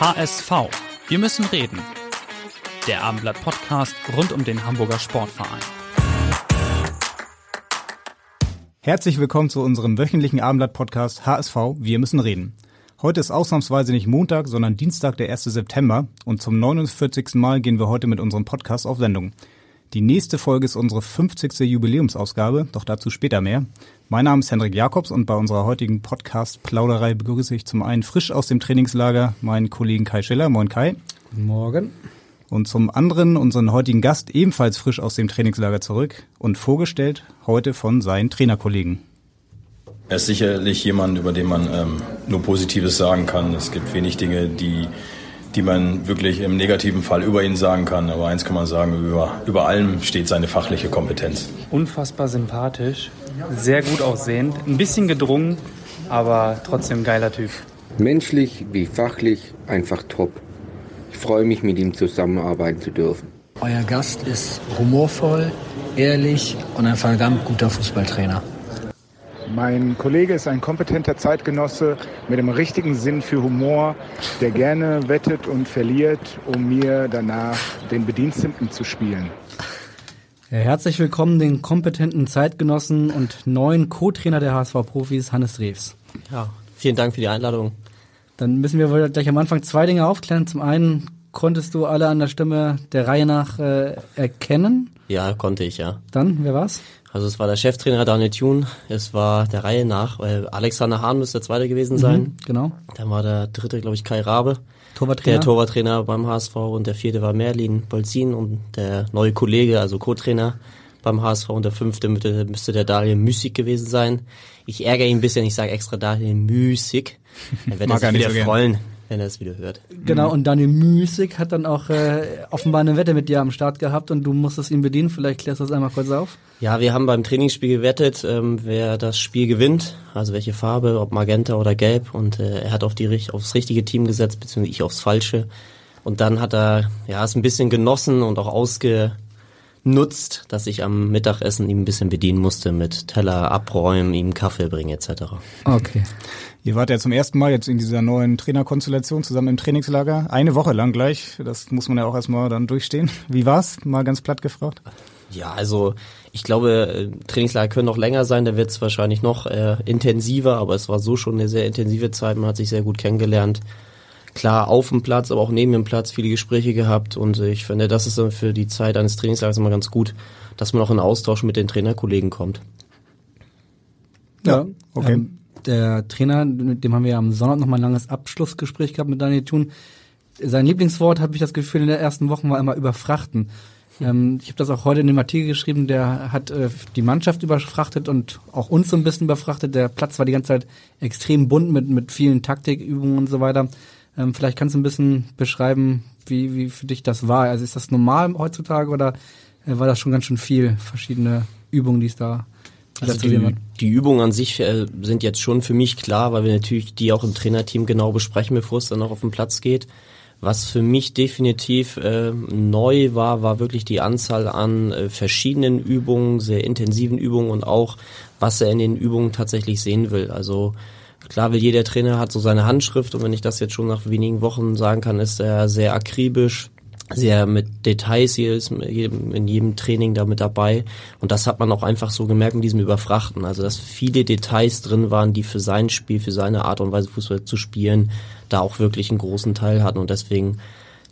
HSV. Wir müssen reden. Der Abendblatt Podcast rund um den Hamburger Sportverein. Herzlich willkommen zu unserem wöchentlichen Abendblatt Podcast HSV. Wir müssen reden. Heute ist ausnahmsweise nicht Montag, sondern Dienstag, der 1. September und zum 49. Mal gehen wir heute mit unserem Podcast auf Sendung. Die nächste Folge ist unsere 50. Jubiläumsausgabe, doch dazu später mehr. Mein Name ist Hendrik Jakobs und bei unserer heutigen Podcast-Plauderei begrüße ich zum einen frisch aus dem Trainingslager meinen Kollegen Kai Schiller. Moin Kai. Morgen. Und zum anderen unseren heutigen Gast ebenfalls frisch aus dem Trainingslager zurück und vorgestellt heute von seinen Trainerkollegen. Er ist sicherlich jemand, über den man ähm, nur Positives sagen kann. Es gibt wenig Dinge, die die man wirklich im negativen Fall über ihn sagen kann. Aber eins kann man sagen, über, über allem steht seine fachliche Kompetenz. Unfassbar sympathisch, sehr gut aussehend, ein bisschen gedrungen, aber trotzdem geiler Typ. Menschlich wie fachlich einfach top. Ich freue mich, mit ihm zusammenarbeiten zu dürfen. Euer Gast ist humorvoll, ehrlich und ein verdammt guter Fußballtrainer. Mein Kollege ist ein kompetenter Zeitgenosse mit dem richtigen Sinn für Humor, der gerne wettet und verliert, um mir danach den Bediensteten zu spielen. Ja, herzlich willkommen den kompetenten Zeitgenossen und neuen Co-Trainer der HSV-Profis, Hannes Rews. Ja, vielen Dank für die Einladung. Dann müssen wir gleich am Anfang zwei Dinge aufklären. Zum einen, konntest du alle an der Stimme der Reihe nach äh, erkennen? Ja, konnte ich, ja. Dann, wer war's? Also es war der Cheftrainer Daniel Thun, es war der Reihe nach, weil Alexander Hahn müsste der zweite gewesen sein. Mhm, genau. Dann war der dritte, glaube ich, Kai Rabe. Torwarttrainer. Der Torwarttrainer beim HSV und der vierte war Merlin Bolzin und der neue Kollege, also Co-Trainer beim HSV und der fünfte müsste, müsste der Daniel Müßig gewesen sein. Ich ärgere ihn ein bisschen, ich sage extra Daniel Müßig. Er wird sich wieder so freuen, wenn er es wieder hört. Genau, und Daniel Müßig hat dann auch äh, offenbar eine Wette mit dir am Start gehabt und du musstest ihn bedienen. Vielleicht klärst du das einmal kurz auf. Ja, wir haben beim Trainingsspiel gewettet, ähm, wer das Spiel gewinnt, also welche Farbe, ob Magenta oder Gelb. Und äh, er hat auf die, aufs richtige Team gesetzt, beziehungsweise ich aufs falsche. Und dann hat er ja es ein bisschen genossen und auch ausgenutzt, dass ich am Mittagessen ihm ein bisschen bedienen musste mit Teller abräumen, ihm Kaffee bringen etc. Okay. Ihr wart ja zum ersten Mal jetzt in dieser neuen Trainerkonstellation zusammen im Trainingslager. Eine Woche lang gleich. Das muss man ja auch erstmal dann durchstehen. Wie war's? Mal ganz platt gefragt. Ja, also ich glaube, Trainingslager können noch länger sein, da wird es wahrscheinlich noch äh, intensiver, aber es war so schon eine sehr intensive Zeit, man hat sich sehr gut kennengelernt. Klar, auf dem Platz, aber auch neben dem Platz viele Gespräche gehabt und ich finde, das ist dann für die Zeit eines Trainingslagers immer ganz gut, dass man auch in Austausch mit den Trainerkollegen kommt. Ja, okay. Ähm, der Trainer, mit dem haben wir am Sonntag nochmal ein langes Abschlussgespräch gehabt mit Daniel Thun. Sein Lieblingswort, habe ich das Gefühl, in der ersten Woche war immer überfrachten. Ähm, ich habe das auch heute in dem Artikel geschrieben, der hat äh, die Mannschaft überfrachtet und auch uns so ein bisschen überfrachtet. Der Platz war die ganze Zeit extrem bunt mit, mit vielen Taktikübungen und so weiter. Ähm, vielleicht kannst du ein bisschen beschreiben, wie, wie für dich das war. Also ist das normal heutzutage oder äh, war das schon ganz schön viel verschiedene Übungen, die es da also die, die Übungen an sich äh, sind jetzt schon für mich klar, weil wir natürlich die auch im Trainerteam genau besprechen, bevor es dann auch auf den Platz geht. Was für mich definitiv äh, neu war, war wirklich die Anzahl an äh, verschiedenen Übungen, sehr intensiven Übungen und auch, was er in den Übungen tatsächlich sehen will. Also klar will jeder Trainer hat so seine Handschrift und wenn ich das jetzt schon nach wenigen Wochen sagen kann, ist er sehr akribisch, sehr mit Details hier ist in jedem Training da mit dabei. Und das hat man auch einfach so gemerkt in diesem Überfrachten, also dass viele Details drin waren, die für sein Spiel, für seine Art und Weise Fußball zu spielen, da auch wirklich einen großen Teil hatten. Und deswegen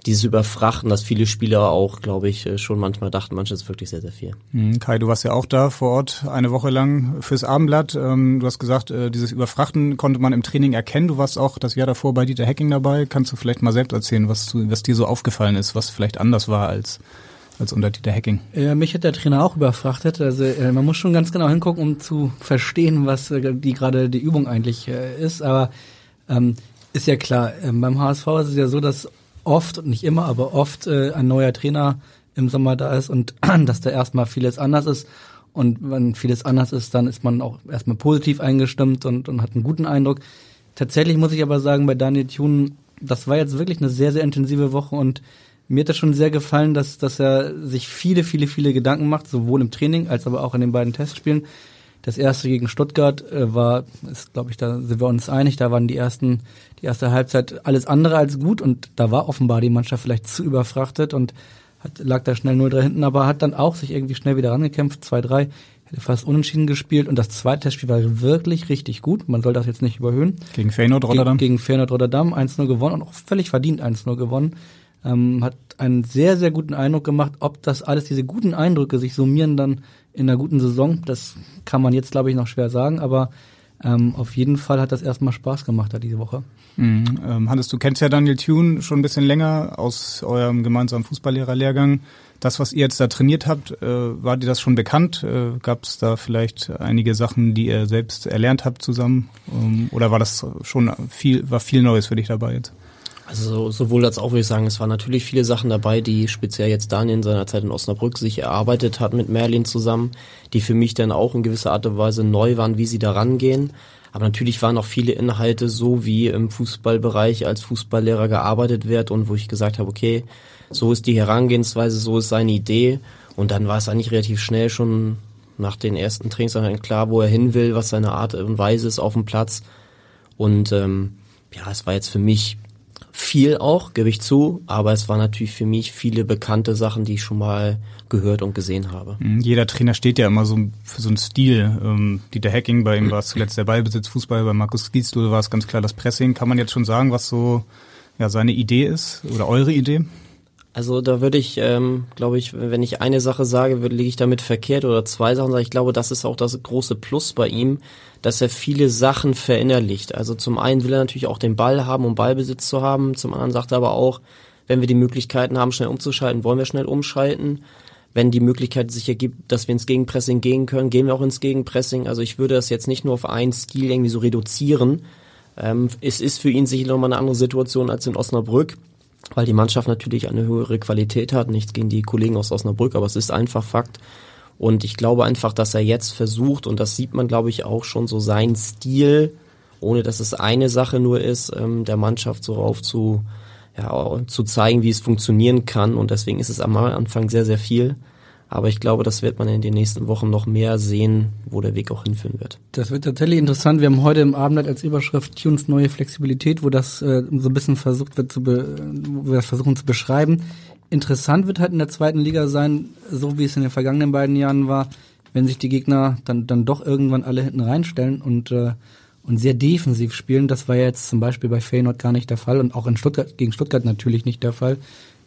dieses Überfrachten, dass viele Spieler auch, glaube ich, äh, schon manchmal dachten, manches ist wirklich sehr, sehr viel. Mhm, Kai, du warst ja auch da vor Ort eine Woche lang fürs Abendblatt. Ähm, du hast gesagt, äh, dieses Überfrachten konnte man im Training erkennen. Du warst auch das Jahr davor bei Dieter Hacking dabei. Kannst du vielleicht mal selbst erzählen, was, du, was dir so aufgefallen ist, was vielleicht anders war als als unter Dieter Hacking. Ja, mich hat der Trainer auch überfrachtet. Also äh, man muss schon ganz genau hingucken, um zu verstehen, was äh, die gerade die Übung eigentlich äh, ist. Aber ähm, ist ja klar, ähm, beim HSV ist es ja so, dass oft, nicht immer, aber oft äh, ein neuer Trainer im Sommer da ist und dass da erstmal vieles anders ist. Und wenn vieles anders ist, dann ist man auch erstmal positiv eingestimmt und, und hat einen guten Eindruck. Tatsächlich muss ich aber sagen, bei Daniel Thune, das war jetzt wirklich eine sehr, sehr intensive Woche und mir hat das schon sehr gefallen, dass, dass er sich viele, viele, viele Gedanken macht, sowohl im Training als aber auch in den beiden Testspielen. Das erste gegen Stuttgart äh, war, ist glaube ich, da sind wir uns einig, da waren die ersten, die erste Halbzeit alles andere als gut und da war offenbar die Mannschaft vielleicht zu überfrachtet und hat, lag da schnell 0-3 hinten, aber hat dann auch sich irgendwie schnell wieder rangekämpft, 2-3, hätte fast unentschieden gespielt und das zweite Testspiel war wirklich richtig gut, man soll das jetzt nicht überhöhen. Gegen Feyenoord Rotterdam? Gegen, gegen Feyenoord Rotterdam, 1-0 gewonnen und auch völlig verdient 1-0 gewonnen ähm, hat einen sehr, sehr guten Eindruck gemacht. Ob das alles, diese guten Eindrücke sich summieren dann in einer guten Saison, das kann man jetzt, glaube ich, noch schwer sagen, aber ähm, auf jeden Fall hat das erstmal Spaß gemacht da diese Woche. Mhm. Ähm, Hannes, du kennst ja Daniel Thune schon ein bisschen länger aus eurem gemeinsamen Fußballlehrerlehrgang. Das, was ihr jetzt da trainiert habt, äh, war dir das schon bekannt? Äh, Gab es da vielleicht einige Sachen, die ihr selbst erlernt habt zusammen? Ähm, oder war das schon viel, war viel Neues für dich dabei jetzt? Also sowohl als auch würde ich sagen, es waren natürlich viele Sachen dabei, die speziell jetzt Daniel in seiner Zeit in Osnabrück sich erarbeitet hat mit Merlin zusammen, die für mich dann auch in gewisser Art und Weise neu waren, wie sie da rangehen. Aber natürlich waren auch viele Inhalte so, wie im Fußballbereich als Fußballlehrer gearbeitet wird und wo ich gesagt habe, okay, so ist die Herangehensweise, so ist seine Idee. Und dann war es eigentlich relativ schnell schon nach den ersten Trainings klar, wo er hin will, was seine Art und Weise ist auf dem Platz. Und ähm, ja, es war jetzt für mich viel auch, gebe ich zu, aber es waren natürlich für mich viele bekannte Sachen, die ich schon mal gehört und gesehen habe. Mhm, jeder Trainer steht ja immer so für so einen Stil. Ähm, Dieter Hacking, bei ihm war es zuletzt der Ballbesitz, Fußball, bei Markus Giesdol war es ganz klar das Pressing. Kann man jetzt schon sagen, was so ja, seine Idee ist oder eure Idee? Also da würde ich, ähm, glaube ich, wenn ich eine Sache sage, liege ich damit verkehrt oder zwei Sachen. Ich glaube, das ist auch das große Plus bei ihm, dass er viele Sachen verinnerlicht. Also zum einen will er natürlich auch den Ball haben, um Ballbesitz zu haben. Zum anderen sagt er aber auch, wenn wir die Möglichkeiten haben, schnell umzuschalten, wollen wir schnell umschalten. Wenn die Möglichkeit sich ergibt, dass wir ins Gegenpressing gehen können, gehen wir auch ins Gegenpressing. Also ich würde das jetzt nicht nur auf einen Stil irgendwie so reduzieren. Ähm, es ist für ihn sicher nochmal eine andere Situation als in Osnabrück weil die Mannschaft natürlich eine höhere Qualität hat. Nichts gegen die Kollegen aus Osnabrück, aber es ist einfach Fakt. Und ich glaube einfach, dass er jetzt versucht, und das sieht man, glaube ich, auch schon so sein Stil, ohne dass es eine Sache nur ist, ähm, der Mannschaft so auf zu, ja, zu zeigen, wie es funktionieren kann. Und deswegen ist es am Anfang sehr, sehr viel. Aber ich glaube, das wird man in den nächsten Wochen noch mehr sehen, wo der Weg auch hinführen wird. Das wird tatsächlich interessant. Wir haben heute im Abendblatt als Überschrift Tunes neue Flexibilität, wo das äh, so ein bisschen versucht wird zu, be wo wir das versuchen zu beschreiben. Interessant wird halt in der zweiten Liga sein, so wie es in den vergangenen beiden Jahren war, wenn sich die Gegner dann, dann doch irgendwann alle hinten reinstellen und, äh, und sehr defensiv spielen. Das war ja jetzt zum Beispiel bei Feyenoord gar nicht der Fall und auch in Stuttgart, gegen Stuttgart natürlich nicht der Fall.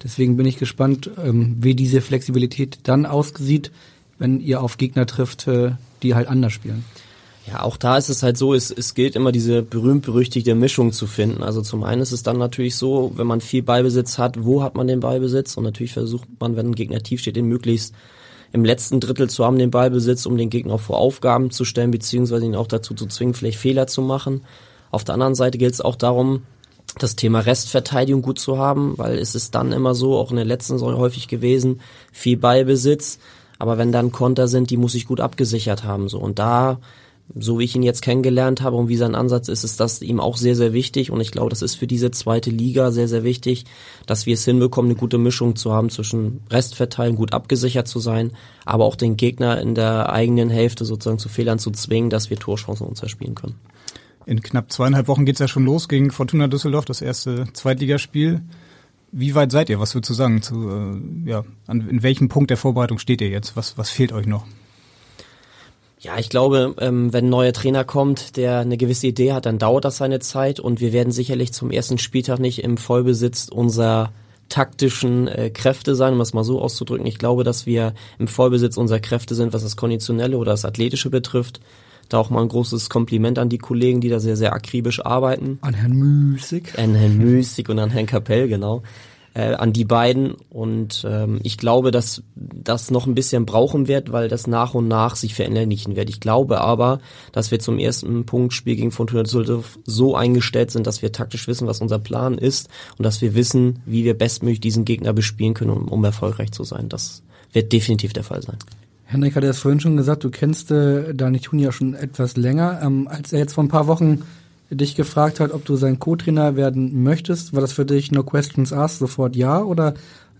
Deswegen bin ich gespannt, ähm, wie diese Flexibilität dann aussieht, wenn ihr auf Gegner trifft, äh, die halt anders spielen. Ja, auch da ist es halt so, es, es gilt immer diese berühmt-berüchtigte Mischung zu finden. Also zum einen ist es dann natürlich so, wenn man viel Ballbesitz hat, wo hat man den Ballbesitz? Und natürlich versucht man, wenn ein Gegner tief steht, den möglichst im letzten Drittel zu haben, den Ballbesitz, um den Gegner vor Aufgaben zu stellen, beziehungsweise ihn auch dazu zu zwingen, vielleicht Fehler zu machen. Auf der anderen Seite gilt es auch darum, das Thema Restverteidigung gut zu haben, weil es ist dann immer so, auch in der letzten Saison häufig gewesen, viel Ballbesitz, aber wenn dann Konter sind, die muss ich gut abgesichert haben, so. Und da, so wie ich ihn jetzt kennengelernt habe und wie sein Ansatz ist, ist das ihm auch sehr, sehr wichtig und ich glaube, das ist für diese zweite Liga sehr, sehr wichtig, dass wir es hinbekommen, eine gute Mischung zu haben zwischen Restverteidigung, gut abgesichert zu sein, aber auch den Gegner in der eigenen Hälfte sozusagen zu Fehlern zu zwingen, dass wir Torchancen uns erspielen können. In knapp zweieinhalb Wochen geht's ja schon los gegen Fortuna Düsseldorf, das erste Zweitligaspiel. Wie weit seid ihr? Was würdest du sagen? Zu, äh, ja, an, in welchem Punkt der Vorbereitung steht ihr jetzt? Was, was fehlt euch noch? Ja, ich glaube, ähm, wenn ein neuer Trainer kommt, der eine gewisse Idee hat, dann dauert das seine Zeit und wir werden sicherlich zum ersten Spieltag nicht im Vollbesitz unserer taktischen äh, Kräfte sein, um es mal so auszudrücken. Ich glaube, dass wir im Vollbesitz unserer Kräfte sind, was das Konditionelle oder das Athletische betrifft. Da auch mal ein großes Kompliment an die Kollegen, die da sehr, sehr akribisch arbeiten. An Herrn Müßig. An Herrn Müßig und an Herrn Kapell, genau. äh, an die beiden. Und ähm, ich glaube, dass das noch ein bisschen brauchen wird, weil das nach und nach sich verinnerlichen wird. Ich glaube aber, dass wir zum ersten Punktspiel gegen Fortuna Düsseldorf so eingestellt sind, dass wir taktisch wissen, was unser Plan ist und dass wir wissen, wie wir bestmöglich diesen Gegner bespielen können, um, um erfolgreich zu sein. Das wird definitiv der Fall sein. Henrik hat es vorhin schon gesagt, du kennst äh, Dani Thun ja schon etwas länger. Ähm, als er jetzt vor ein paar Wochen dich gefragt hat, ob du sein Co-Trainer werden möchtest, war das für dich no questions asked, sofort ja? Oder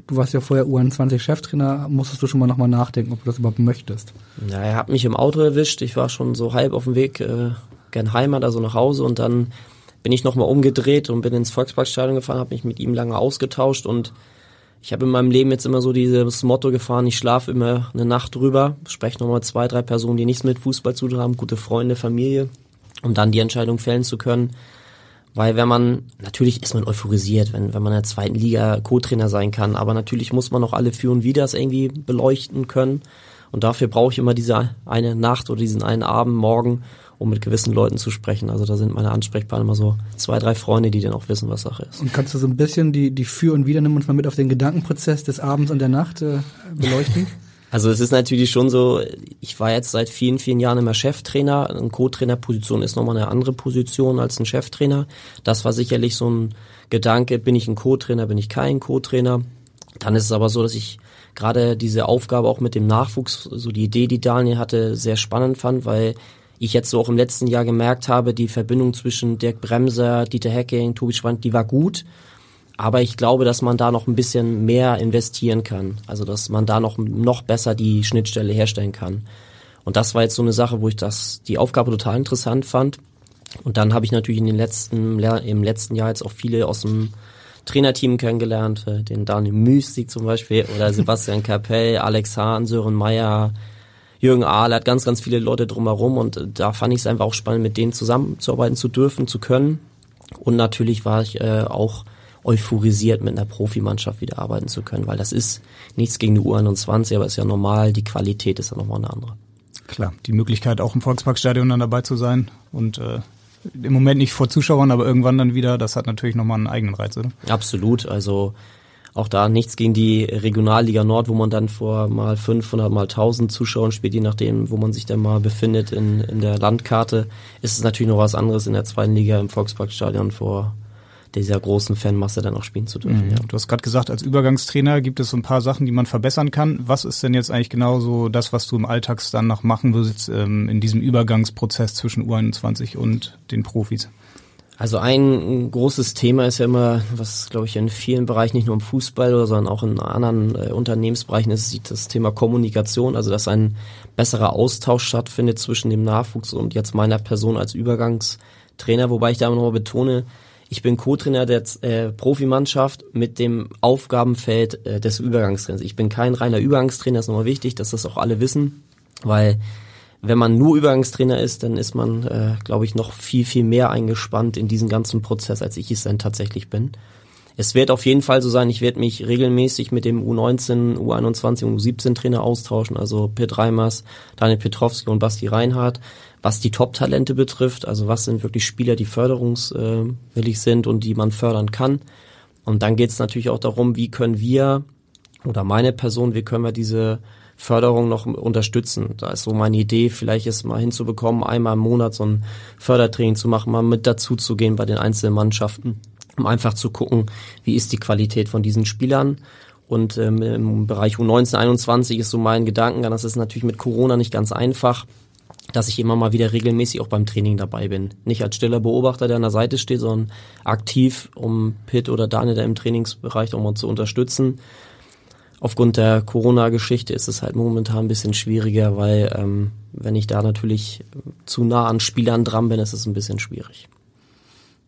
du warst ja vorher U21-Cheftrainer, musstest du schon mal nochmal nachdenken, ob du das überhaupt möchtest? Ja, er hat mich im Auto erwischt. Ich war schon so halb auf dem Weg äh, gern Heimat, also nach Hause und dann bin ich nochmal umgedreht und bin ins Volksparkstadion gefahren, habe mich mit ihm lange ausgetauscht und ich habe in meinem Leben jetzt immer so dieses Motto gefahren, ich schlafe immer eine Nacht drüber, spreche nochmal zwei, drei Personen, die nichts mit Fußball zu tun haben, gute Freunde, Familie um dann die Entscheidung fällen zu können. Weil wenn man, natürlich ist man euphorisiert, wenn, wenn man in der zweiten Liga Co-Trainer sein kann, aber natürlich muss man auch alle Für und Widers irgendwie beleuchten können. Und dafür brauche ich immer diese eine Nacht oder diesen einen Abend, morgen, um mit gewissen Leuten zu sprechen. Also da sind meine Ansprechpartner immer so zwei, drei Freunde, die dann auch wissen, was Sache ist. Und kannst du so ein bisschen die, die Für und Wider, nimm uns mal mit auf den Gedankenprozess des Abends und der Nacht äh, beleuchten? Also es ist natürlich schon so, ich war jetzt seit vielen, vielen Jahren immer Cheftrainer. Eine Co-Trainer-Position ist nochmal eine andere Position als ein Cheftrainer. Das war sicherlich so ein Gedanke, bin ich ein Co-Trainer, bin ich kein Co-Trainer. Dann ist es aber so, dass ich gerade diese Aufgabe auch mit dem Nachwuchs, so die Idee, die Daniel hatte, sehr spannend fand, weil ich jetzt so auch im letzten Jahr gemerkt habe, die Verbindung zwischen Dirk Bremser, Dieter Hecking, Tobi Schwand, die war gut. Aber ich glaube, dass man da noch ein bisschen mehr investieren kann. Also, dass man da noch, noch besser die Schnittstelle herstellen kann. Und das war jetzt so eine Sache, wo ich das, die Aufgabe total interessant fand. Und dann habe ich natürlich in den letzten, im letzten Jahr jetzt auch viele aus dem Trainerteam kennengelernt, äh, den Daniel Mystik zum Beispiel oder Sebastian Kapell, Alex Hahn, Sören Meyer, Jürgen Ahl, hat ganz, ganz viele Leute drumherum und da fand ich es einfach auch spannend, mit denen zusammenzuarbeiten zu dürfen, zu können. Und natürlich war ich äh, auch euphorisiert, mit einer Profimannschaft wieder arbeiten zu können, weil das ist nichts gegen die U21, aber ist ja normal, die Qualität ist ja nochmal eine andere. Klar, die Möglichkeit auch im Volksparkstadion dann dabei zu sein und äh, im Moment nicht vor Zuschauern, aber irgendwann dann wieder, das hat natürlich nochmal einen eigenen Reiz, oder? Absolut, also auch da nichts gegen die Regionalliga Nord, wo man dann vor mal 500 mal 1000 Zuschauern spielt, je nachdem, wo man sich dann mal befindet in, in der Landkarte, ist es natürlich noch was anderes in der zweiten Liga im Volksparkstadion vor dieser großen Fanmasse dann auch spielen zu dürfen. Mhm. Ja. Du hast gerade gesagt, als Übergangstrainer gibt es so ein paar Sachen, die man verbessern kann. Was ist denn jetzt eigentlich genau so das, was du im Alltags dann noch machen würdest ähm, in diesem Übergangsprozess zwischen U21 und den Profis? Also ein großes Thema ist ja immer, was glaube ich in vielen Bereichen, nicht nur im Fußball, sondern auch in anderen äh, Unternehmensbereichen ist, das Thema Kommunikation, also dass ein besserer Austausch stattfindet zwischen dem Nachwuchs und jetzt meiner Person als Übergangstrainer, wobei ich da nochmal betone, ich bin Co-Trainer der äh, Profimannschaft mit dem Aufgabenfeld äh, des Übergangstrainers. Ich bin kein reiner Übergangstrainer, ist nochmal wichtig, dass das auch alle wissen, weil wenn man nur Übergangstrainer ist, dann ist man, äh, glaube ich, noch viel, viel mehr eingespannt in diesen ganzen Prozess, als ich es dann tatsächlich bin. Es wird auf jeden Fall so sein, ich werde mich regelmäßig mit dem U19, U21 und U17 Trainer austauschen, also Pitt Reimers, Daniel Petrovski und Basti Reinhardt was die Top-Talente betrifft, also was sind wirklich Spieler, die förderungswillig sind und die man fördern kann. Und dann geht es natürlich auch darum, wie können wir oder meine Person, wie können wir diese Förderung noch unterstützen. Da ist so meine Idee, vielleicht es mal hinzubekommen, einmal im Monat so ein Fördertraining zu machen, mal mit dazu zu gehen bei den einzelnen Mannschaften, um einfach zu gucken, wie ist die Qualität von diesen Spielern. Und ähm, im Bereich U19, 21 ist so mein Gedankengang, das ist natürlich mit Corona nicht ganz einfach dass ich immer mal wieder regelmäßig auch beim Training dabei bin. Nicht als stiller Beobachter, der an der Seite steht, sondern aktiv, um Pitt oder Daniel da im Trainingsbereich auch mal zu unterstützen. Aufgrund der Corona-Geschichte ist es halt momentan ein bisschen schwieriger, weil ähm, wenn ich da natürlich zu nah an Spielern dran bin, ist es ein bisschen schwierig.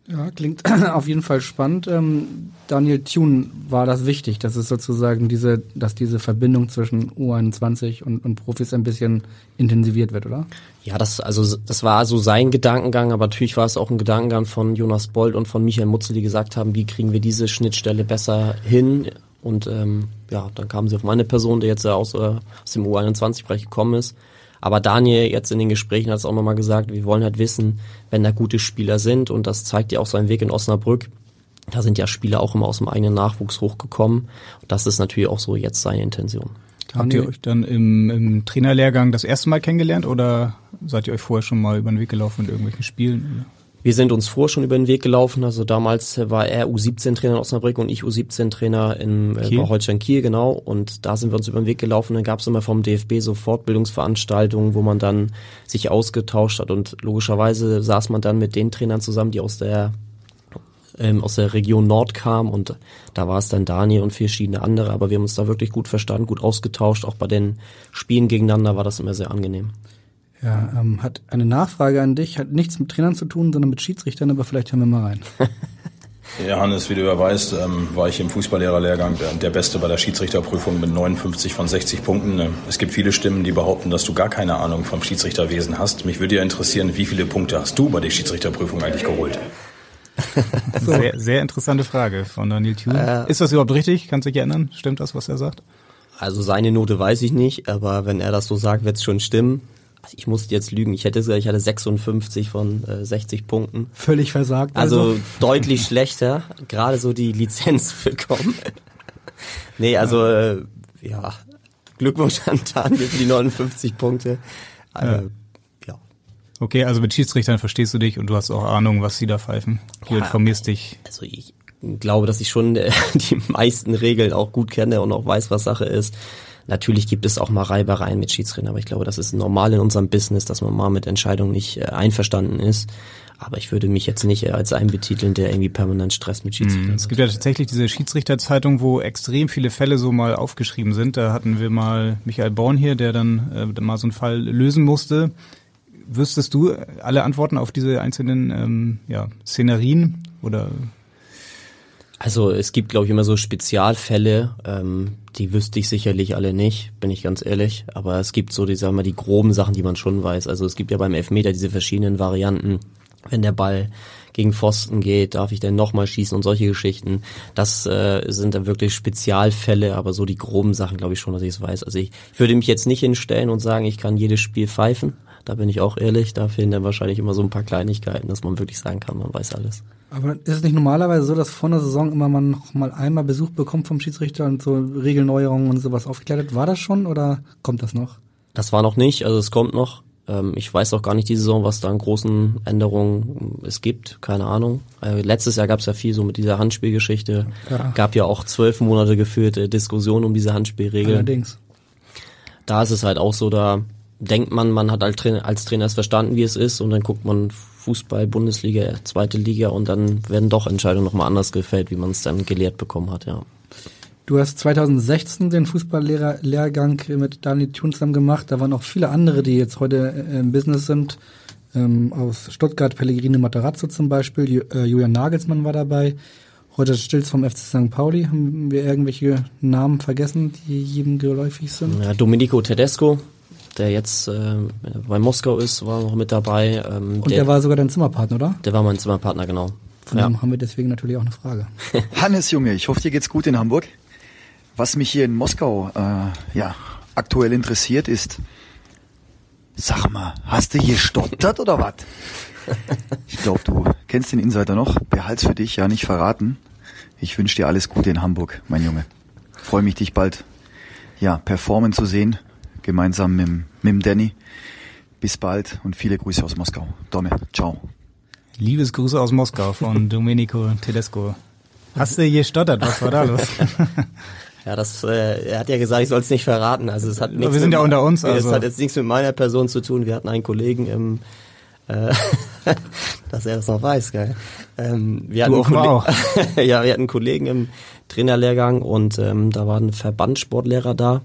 Ja, klingt auf jeden Fall spannend. Ähm, Daniel Thune war das wichtig, dass es sozusagen diese, dass diese Verbindung zwischen U21 und, und Profis ein bisschen intensiviert wird, oder? Ja, das, also, das war so sein Gedankengang, aber natürlich war es auch ein Gedankengang von Jonas Bold und von Michael Mutze, die gesagt haben, wie kriegen wir diese Schnittstelle besser hin? Und ähm, ja, dann kamen sie auf meine Person, der jetzt aus, äh, aus dem U21-Bereich gekommen ist aber Daniel jetzt in den Gesprächen hat es auch nochmal gesagt, wir wollen halt wissen, wenn da gute Spieler sind und das zeigt ja auch sein Weg in Osnabrück, Da sind ja Spieler auch immer aus dem eigenen Nachwuchs hochgekommen. Das ist natürlich auch so jetzt seine Intention. Habt ihr euch dann im, im Trainerlehrgang das erste Mal kennengelernt oder seid ihr euch vorher schon mal über den Weg gelaufen in irgendwelchen Spielen? Wir sind uns vorher schon über den Weg gelaufen. Also damals war er U17-Trainer in Osnabrück und ich U17-Trainer in äh, bei Holstein Kiel, genau. Und da sind wir uns über den Weg gelaufen. Dann gab es immer vom DFB so Fortbildungsveranstaltungen, wo man dann sich ausgetauscht hat. Und logischerweise saß man dann mit den Trainern zusammen, die aus der ähm, aus der Region Nord kamen und da war es dann Daniel und verschiedene andere, aber wir haben uns da wirklich gut verstanden, gut ausgetauscht. Auch bei den Spielen gegeneinander war das immer sehr angenehm. Ja, ähm, hat eine Nachfrage an dich, hat nichts mit Trainern zu tun, sondern mit Schiedsrichtern, aber vielleicht hören wir mal rein. Ja, Hannes, wie du ja weißt, ähm, war ich im Fußballlehrerlehrgang der, der Beste bei der Schiedsrichterprüfung mit 59 von 60 Punkten. Ähm, es gibt viele Stimmen, die behaupten, dass du gar keine Ahnung vom Schiedsrichterwesen hast. Mich würde ja interessieren, wie viele Punkte hast du bei der Schiedsrichterprüfung eigentlich geholt? so. sehr, sehr interessante Frage von Daniel Thune. Äh, Ist das überhaupt richtig? Kannst du dich erinnern? Stimmt das, was er sagt? Also seine Note weiß ich nicht, aber wenn er das so sagt, wird es schon stimmen. Also ich musste jetzt lügen. Ich hätte gesagt, ich hatte 56 von äh, 60 Punkten. Völlig versagt. Also, also. deutlich schlechter. Gerade so die Lizenz bekommen. nee, also äh, ja, Glückwunsch an Daniel für die 59 Punkte. Äh, ja. ja. Okay, also mit Schiedsrichtern verstehst du dich und du hast auch Ahnung, was sie da pfeifen. Du ja, informierst dich. Also ich glaube, dass ich schon äh, die meisten Regeln auch gut kenne und auch weiß, was Sache ist. Natürlich gibt es auch mal Reibereien mit Schiedsrichtern, aber ich glaube, das ist normal in unserem Business, dass man mal mit Entscheidungen nicht äh, einverstanden ist. Aber ich würde mich jetzt nicht als einen betiteln, der irgendwie permanent Stress mit Schiedsrichtern hat. Es gibt ja tatsächlich diese Schiedsrichterzeitung, wo extrem viele Fälle so mal aufgeschrieben sind. Da hatten wir mal Michael Born hier, der dann äh, mal so einen Fall lösen musste. Wüsstest du alle Antworten auf diese einzelnen ähm, ja, Szenerien oder also es gibt, glaube ich, immer so Spezialfälle, ähm, die wüsste ich sicherlich alle nicht, bin ich ganz ehrlich. Aber es gibt so, die sagen wir, die groben Sachen, die man schon weiß. Also es gibt ja beim Elfmeter diese verschiedenen Varianten. Wenn der Ball gegen Pfosten geht, darf ich denn nochmal schießen und solche Geschichten. Das äh, sind dann wirklich Spezialfälle, aber so die groben Sachen glaube ich schon, dass ich es weiß. Also ich, würde mich jetzt nicht hinstellen und sagen, ich kann jedes Spiel pfeifen. Da bin ich auch ehrlich, da fehlen dann wahrscheinlich immer so ein paar Kleinigkeiten, dass man wirklich sagen kann, man weiß alles. Aber ist es nicht normalerweise so, dass vor einer Saison immer man noch mal einmal Besuch bekommt vom Schiedsrichter und so Regelneuerungen und sowas aufgeklärt War das schon oder kommt das noch? Das war noch nicht, also es kommt noch. Ähm, ich weiß auch gar nicht die Saison, was da an großen Änderungen es gibt, keine Ahnung. Äh, letztes Jahr gab es ja viel so mit dieser Handspielgeschichte. Ja. Gab ja auch zwölf Monate geführte Diskussionen um diese Handspielregel. Allerdings. Da ist es halt auch so, da denkt man, man hat als Trainer, als Trainer es verstanden, wie es ist und dann guckt man Fußball, Bundesliga, zweite Liga und dann werden doch Entscheidungen nochmal anders gefällt, wie man es dann gelehrt bekommen hat, ja. Du hast 2016 den Fußballlehrgang mit Daniel Thun zusammen gemacht. Da waren auch viele andere, die jetzt heute äh, im Business sind. Ähm, aus Stuttgart Pellegrine Matarazzo zum Beispiel. Äh, Julian Nagelsmann war dabei. Roger Stilz vom FC St. Pauli. Haben wir irgendwelche Namen vergessen, die jedem geläufig sind? Ja, Domenico Tedesco, der jetzt äh, bei Moskau ist, war noch mit dabei. Ähm, Und der, der, war sogar dein Zimmerpartner, oder? Der war mein Zimmerpartner, genau. Von ja. dem haben wir deswegen natürlich auch eine Frage. Hannes Junge, ich hoffe, dir geht's gut in Hamburg. Was mich hier in Moskau äh, ja aktuell interessiert ist, sag mal, hast du hier stottert oder was? Ich glaube, du kennst den Insider noch. Behalt's für dich, ja nicht verraten. Ich wünsche dir alles Gute in Hamburg, mein Junge. Freue mich, dich bald ja performen zu sehen gemeinsam mit, mit dem Danny. Bis bald und viele Grüße aus Moskau. Donne, ciao. Liebesgrüße aus Moskau von Domenico Tedesco. Hast du gestottert? Was war da los? Ja, das, äh, er hat ja gesagt, ich soll es nicht verraten. Also es hat nichts. Wir sind ja unter uns. Also. Es hat jetzt nichts mit meiner Person zu tun. Wir hatten einen Kollegen im, äh, dass er das noch weiß, geil. Ähm, wir du hatten auch. ja, wir hatten Kollegen im Trainerlehrgang und ähm, da war ein Verbandssportlehrer da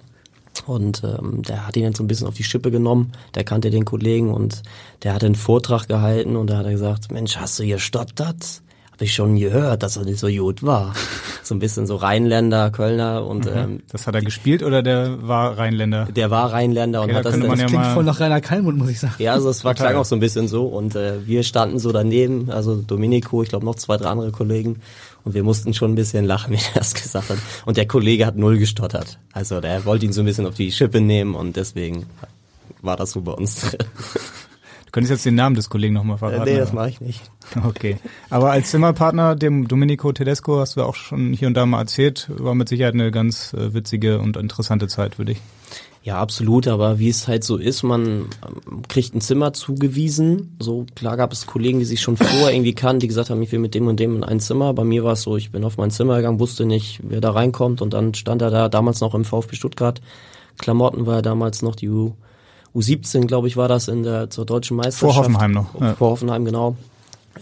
und ähm, der hat ihn dann so ein bisschen auf die Schippe genommen, der kannte den Kollegen und der hat einen Vortrag gehalten und da hat er gesagt, Mensch, hast du gestottert? Hab ich schon gehört, dass er nicht so gut war. So ein bisschen so Rheinländer, Kölner und mhm. ähm, Das hat er gespielt oder der war Rheinländer? Der war Rheinländer okay, und hat da das, das ja klingt voll nach Rainer Kalmund, muss ich sagen. Ja, also es war klang auch so ein bisschen so und äh, wir standen so daneben, also Domenico, ich glaube noch zwei, drei andere Kollegen und wir mussten schon ein bisschen lachen, wie er das gesagt hat. Und der Kollege hat null gestottert. Also der wollte ihn so ein bisschen auf die Schippe nehmen und deswegen war das so bei uns drin. Du Könntest jetzt den Namen des Kollegen nochmal verraten? Äh, nee, das mache ich nicht. Okay. Aber als Zimmerpartner, dem Domenico Tedesco, hast du auch schon hier und da mal erzählt, war mit Sicherheit eine ganz äh, witzige und interessante Zeit für dich. Ja, absolut, aber wie es halt so ist, man ähm, kriegt ein Zimmer zugewiesen. So klar gab es Kollegen, die sich schon vorher irgendwie kannten, die gesagt haben, ich will mit dem und dem in ein Zimmer. Bei mir war es so, ich bin auf mein Zimmer gegangen, wusste nicht, wer da reinkommt und dann stand er da damals noch im VfB Stuttgart. Klamotten war er damals noch die U, U17, glaube ich, war das in der zur deutschen Meisterschaft. Vor Hoffenheim noch. Ja. Vor Hoffenheim, genau.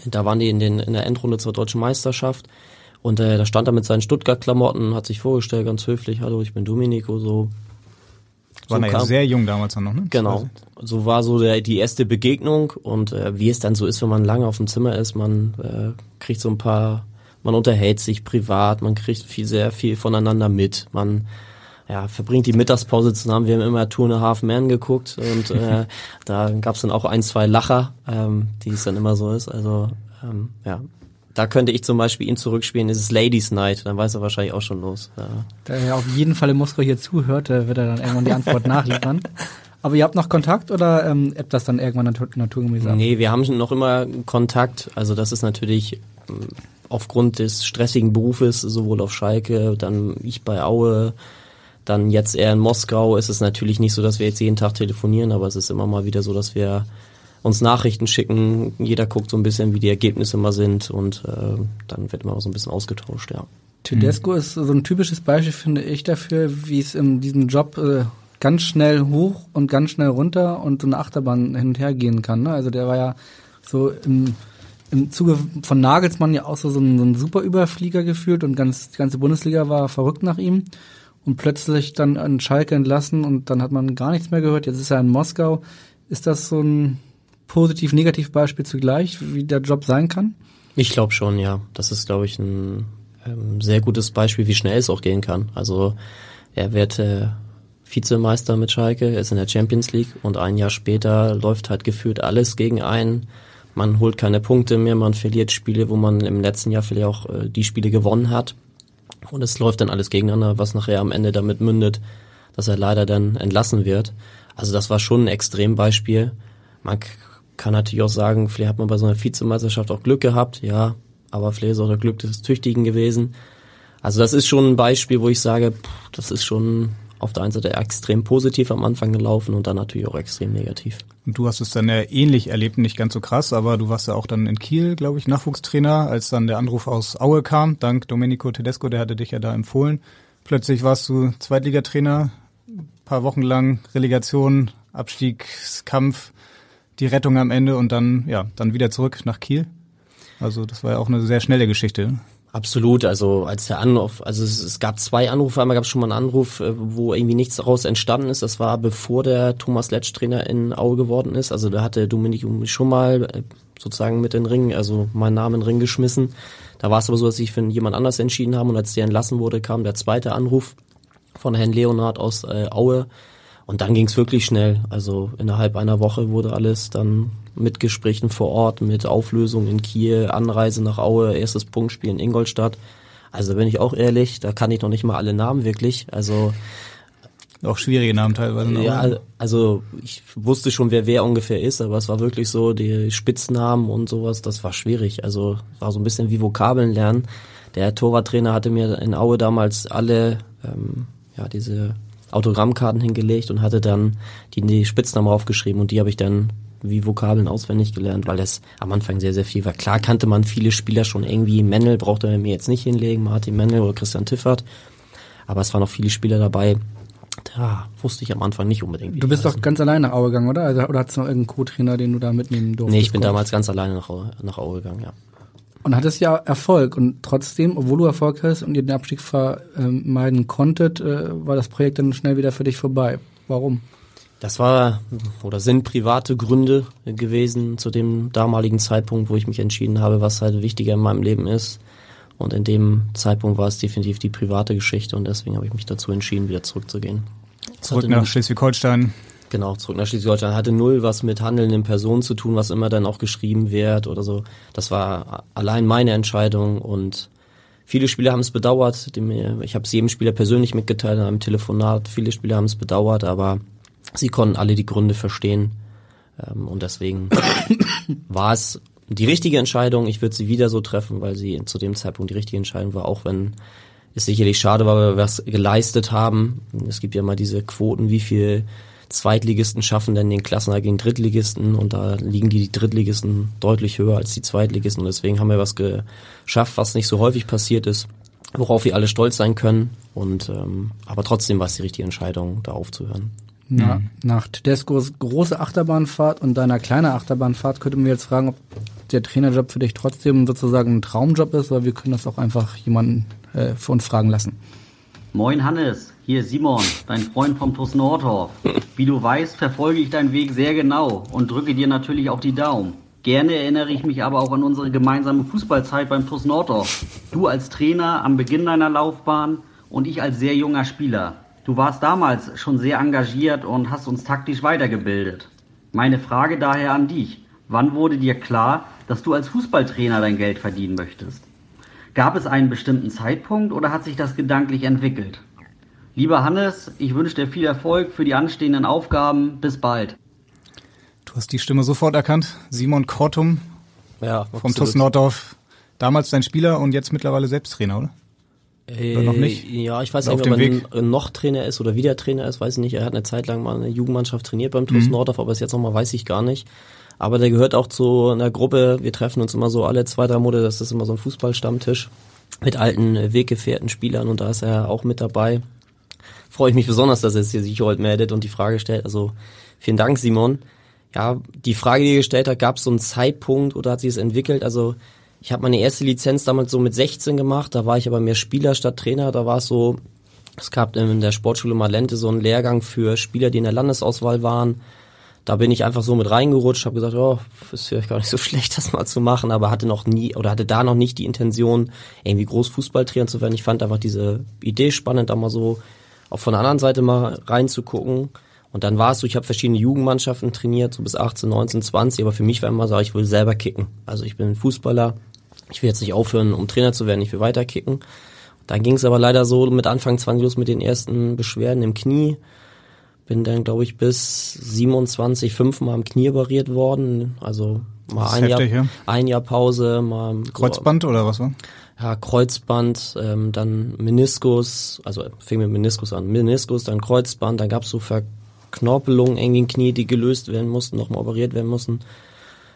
Da waren die in, den, in der Endrunde zur deutschen Meisterschaft. Und äh, da stand er mit seinen Stuttgart-Klamotten, hat sich vorgestellt, ganz höflich, hallo, ich bin Domenico, so war so ja sehr jung damals noch, ne? Genau. So war so der, die erste Begegnung und äh, wie es dann so ist, wenn man lange auf dem Zimmer ist, man äh, kriegt so ein paar, man unterhält sich privat, man kriegt viel, sehr viel voneinander mit, man ja, verbringt die Mittagspause zusammen. Wir haben immer Two and a Half Man geguckt und äh, da gab's dann auch ein, zwei Lacher, ähm, die es dann immer so ist. Also ähm, ja, da könnte ich zum Beispiel ihn zurückspielen, ist es Ladies Night, dann weiß er wahrscheinlich auch schon los. Ja. Da er auf jeden Fall in Moskau hier zuhört, wird er dann irgendwann die Antwort nachliefern. Aber ihr habt noch Kontakt oder ähm, ebbt das dann irgendwann natur naturgemäß ab? Nee, wir haben noch immer Kontakt. Also das ist natürlich ähm, aufgrund des stressigen Berufes, sowohl auf Schalke, dann ich bei Aue, dann jetzt eher in Moskau, ist es natürlich nicht so, dass wir jetzt jeden Tag telefonieren, aber es ist immer mal wieder so, dass wir uns Nachrichten schicken. Jeder guckt so ein bisschen, wie die Ergebnisse mal sind und äh, dann wird immer so ein bisschen ausgetauscht, ja. Tedesco mhm. ist so ein typisches Beispiel, finde ich, dafür, wie es in diesem Job äh, ganz schnell hoch und ganz schnell runter und so eine Achterbahn hin und her gehen kann. Ne? Also der war ja so im, im Zuge von Nagelsmann ja auch so, so, ein, so ein super Überflieger gefühlt und ganz, die ganze Bundesliga war verrückt nach ihm und plötzlich dann an Schalke entlassen und dann hat man gar nichts mehr gehört. Jetzt ist er in Moskau. Ist das so ein positiv-negativ-Beispiel zugleich, wie der Job sein kann? Ich glaube schon, ja. Das ist, glaube ich, ein ähm, sehr gutes Beispiel, wie schnell es auch gehen kann. Also er wird äh, Vizemeister mit Schalke, ist in der Champions League und ein Jahr später läuft halt gefühlt alles gegen einen. Man holt keine Punkte mehr, man verliert Spiele, wo man im letzten Jahr vielleicht auch äh, die Spiele gewonnen hat. Und es läuft dann alles gegeneinander, was nachher am Ende damit mündet, dass er leider dann entlassen wird. Also das war schon ein Extrembeispiel. Man kann natürlich auch sagen, vielleicht hat man bei so einer Vizemeisterschaft auch Glück gehabt, ja, aber vielleicht ist auch der Glück des Tüchtigen gewesen. Also das ist schon ein Beispiel, wo ich sage, das ist schon auf der einen Seite extrem positiv am Anfang gelaufen und dann natürlich auch extrem negativ. Und du hast es dann ja ähnlich erlebt, nicht ganz so krass, aber du warst ja auch dann in Kiel, glaube ich, Nachwuchstrainer, als dann der Anruf aus Aue kam, dank Domenico Tedesco, der hatte dich ja da empfohlen. Plötzlich warst du Zweitligatrainer, paar Wochen lang Relegation, Abstiegskampf die Rettung am Ende und dann, ja, dann wieder zurück nach Kiel. Also das war ja auch eine sehr schnelle Geschichte. Absolut, also als der Anruf, also es, es gab zwei Anrufe, einmal gab es schon mal einen Anruf, äh, wo irgendwie nichts daraus entstanden ist. Das war bevor der Thomas Letsch Trainer in Aue geworden ist. Also da hatte Dominik schon mal äh, sozusagen mit den Ring, also meinen Namen in den Ring geschmissen. Da war es aber so, dass ich für jemand anders entschieden habe und als der entlassen wurde, kam der zweite Anruf von Herrn Leonhard aus äh, Aue und dann ging es wirklich schnell. Also innerhalb einer Woche wurde alles dann mit Gesprächen vor Ort, mit Auflösung in Kiel, Anreise nach Aue, erstes Punktspiel in Ingolstadt. Also bin ich auch ehrlich, da kann ich noch nicht mal alle Namen wirklich. Also auch schwierige Namen teilweise. Ja, also ich wusste schon, wer wer ungefähr ist, aber es war wirklich so, die Spitznamen und sowas, das war schwierig. Also war so ein bisschen wie Vokabeln lernen. Der Torwarttrainer hatte mir in Aue damals alle, ähm, ja, diese Autogrammkarten hingelegt und hatte dann die, die Spitznamen aufgeschrieben und die habe ich dann wie Vokabeln auswendig gelernt, weil das am Anfang sehr, sehr viel war. Klar kannte man viele Spieler schon irgendwie. Mendel brauchte er mir jetzt nicht hinlegen, Martin Mendel oder Christian Tiffert. Aber es waren noch viele Spieler dabei, da wusste ich am Anfang nicht unbedingt. Du bist doch ganz alleine nach Aue gegangen, oder? Also, oder hattest du noch irgendeinen Co-Trainer, den du da mitnehmen durftest? Nee, ich bin damals ganz alleine nach Aue, nach Aue gegangen, ja. Und hattest ja Erfolg. Und trotzdem, obwohl du Erfolg hast und ihr den Abstieg vermeiden konntet, äh, war das Projekt dann schnell wieder für dich vorbei. Warum? Das war oder sind private Gründe gewesen zu dem damaligen Zeitpunkt, wo ich mich entschieden habe, was halt wichtiger in meinem Leben ist. Und in dem Zeitpunkt war es definitiv die private Geschichte und deswegen habe ich mich dazu entschieden, wieder zurückzugehen. Zurück nach Schleswig-Holstein. Genau, zurück nach Schleswig-Holstein. Hatte null was mit handelnden Personen zu tun, was immer dann auch geschrieben wird oder so. Das war allein meine Entscheidung und viele Spieler haben es bedauert. Ich habe es jedem Spieler persönlich mitgeteilt in einem Telefonat. Viele Spieler haben es bedauert, aber sie konnten alle die Gründe verstehen, Ähm, und deswegen war es die richtige Entscheidung. Ich würde sie wieder so treffen, weil sie zu dem Zeitpunkt die richtige Entscheidung war, auch wenn es sicherlich schade war, weil wir was geleistet haben. Es gibt ja mal diese Quoten, wie viel Zweitligisten schaffen denn den Klassenerhalt gegen Drittligisten und da liegen die Drittligisten deutlich höher als die Zweitligisten und deswegen haben wir was geschafft, was nicht so häufig passiert ist, worauf wir alle stolz sein können und ähm, aber trotzdem war es die richtige Entscheidung, da aufzuhören. Na, nach Tedescos große Achterbahnfahrt und deiner kleinen Achterbahnfahrt könnte man jetzt fragen, ob der Trainerjob für dich trotzdem sozusagen ein Traumjob ist, weil wir können das auch einfach jemanden äh, für uns fragen lassen. Moin Hannes, hier Simon, dein Freund vom TuS Nordorf. Wie du weißt, verfolge ich deinen Weg sehr genau und drücke dir natürlich auch die Daumen. Gerne erinnere ich mich aber auch an unsere gemeinsame Fußballzeit beim TuS Nordorf. Du als Trainer am Beginn deiner Laufbahn und ich als sehr junger Spieler. Du warst damals schon sehr engagiert und hast uns taktisch weitergebildet. Meine Frage daher an dich. Wann wurde dir klar, dass du als Fußballtrainer dein Geld verdienen möchtest? Gab es einen bestimmten Zeitpunkt oder hat sich das gedanklich entwickelt? Lieber Hannes, ich wünsche dir viel Erfolg für die anstehenden Aufgaben. Bis bald. Du hast die Stimme sofort erkannt. Simon Kortum ja, vom TuS Norddorf. Damals dein Spieler und jetzt mittlerweile selbst Trainer, oder? Oder noch nicht? Ja, ich weiß nicht, ob er noch Trainer ist oder wieder Trainer ist, weiß ich nicht. Er hat eine Zeit lang mal eine Jugendmannschaft trainiert beim TuS mhm. Nordorf, aber es jetzt nochmal weiß ich gar nicht. Aber der gehört auch zu einer Gruppe, wir treffen uns immer so alle zwei, drei Monate, das ist immer so ein Fußballstammtisch mit alten Weggefährten Spielern und da ist er auch mit dabei. Freue ich mich besonders, dass er sich heute meldet und die Frage stellt. Also vielen Dank, Simon. Ja, die Frage, die er gestellt hat, gab es so einen Zeitpunkt oder hat sich es entwickelt? Also ich habe meine erste Lizenz damals so mit 16 gemacht, da war ich aber mehr Spieler statt Trainer. Da war es so, es gab in der Sportschule Malente so einen Lehrgang für Spieler, die in der Landesauswahl waren. Da bin ich einfach so mit reingerutscht, habe gesagt, oh, ist vielleicht gar nicht so schlecht, das mal zu machen, aber hatte noch nie oder hatte da noch nicht die Intention, irgendwie groß Fußballtrainer zu werden. Ich fand einfach diese Idee spannend, da mal so auch von der anderen Seite mal reinzugucken. Und dann war es so, ich habe verschiedene Jugendmannschaften trainiert, so bis 18, 19, 20, aber für mich war immer so, ich will selber kicken. Also ich bin Fußballer, ich will jetzt nicht aufhören, um Trainer zu werden, ich will weiter kicken. Dann ging es aber leider so mit Anfang 20 los mit den ersten Beschwerden im Knie. Bin dann, glaube ich, bis 27 fünfmal am Knie operiert worden. Also mal ein, heftig, Jahr, ja. ein Jahr Pause, mal Kreuzband oder was war? Ja, Kreuzband, ähm, dann Meniskus, also fing mit Meniskus an. Meniskus, dann Kreuzband, dann gab's so Verknorpelungen irgendwie im Knie, die gelöst werden mussten, nochmal operiert werden mussten.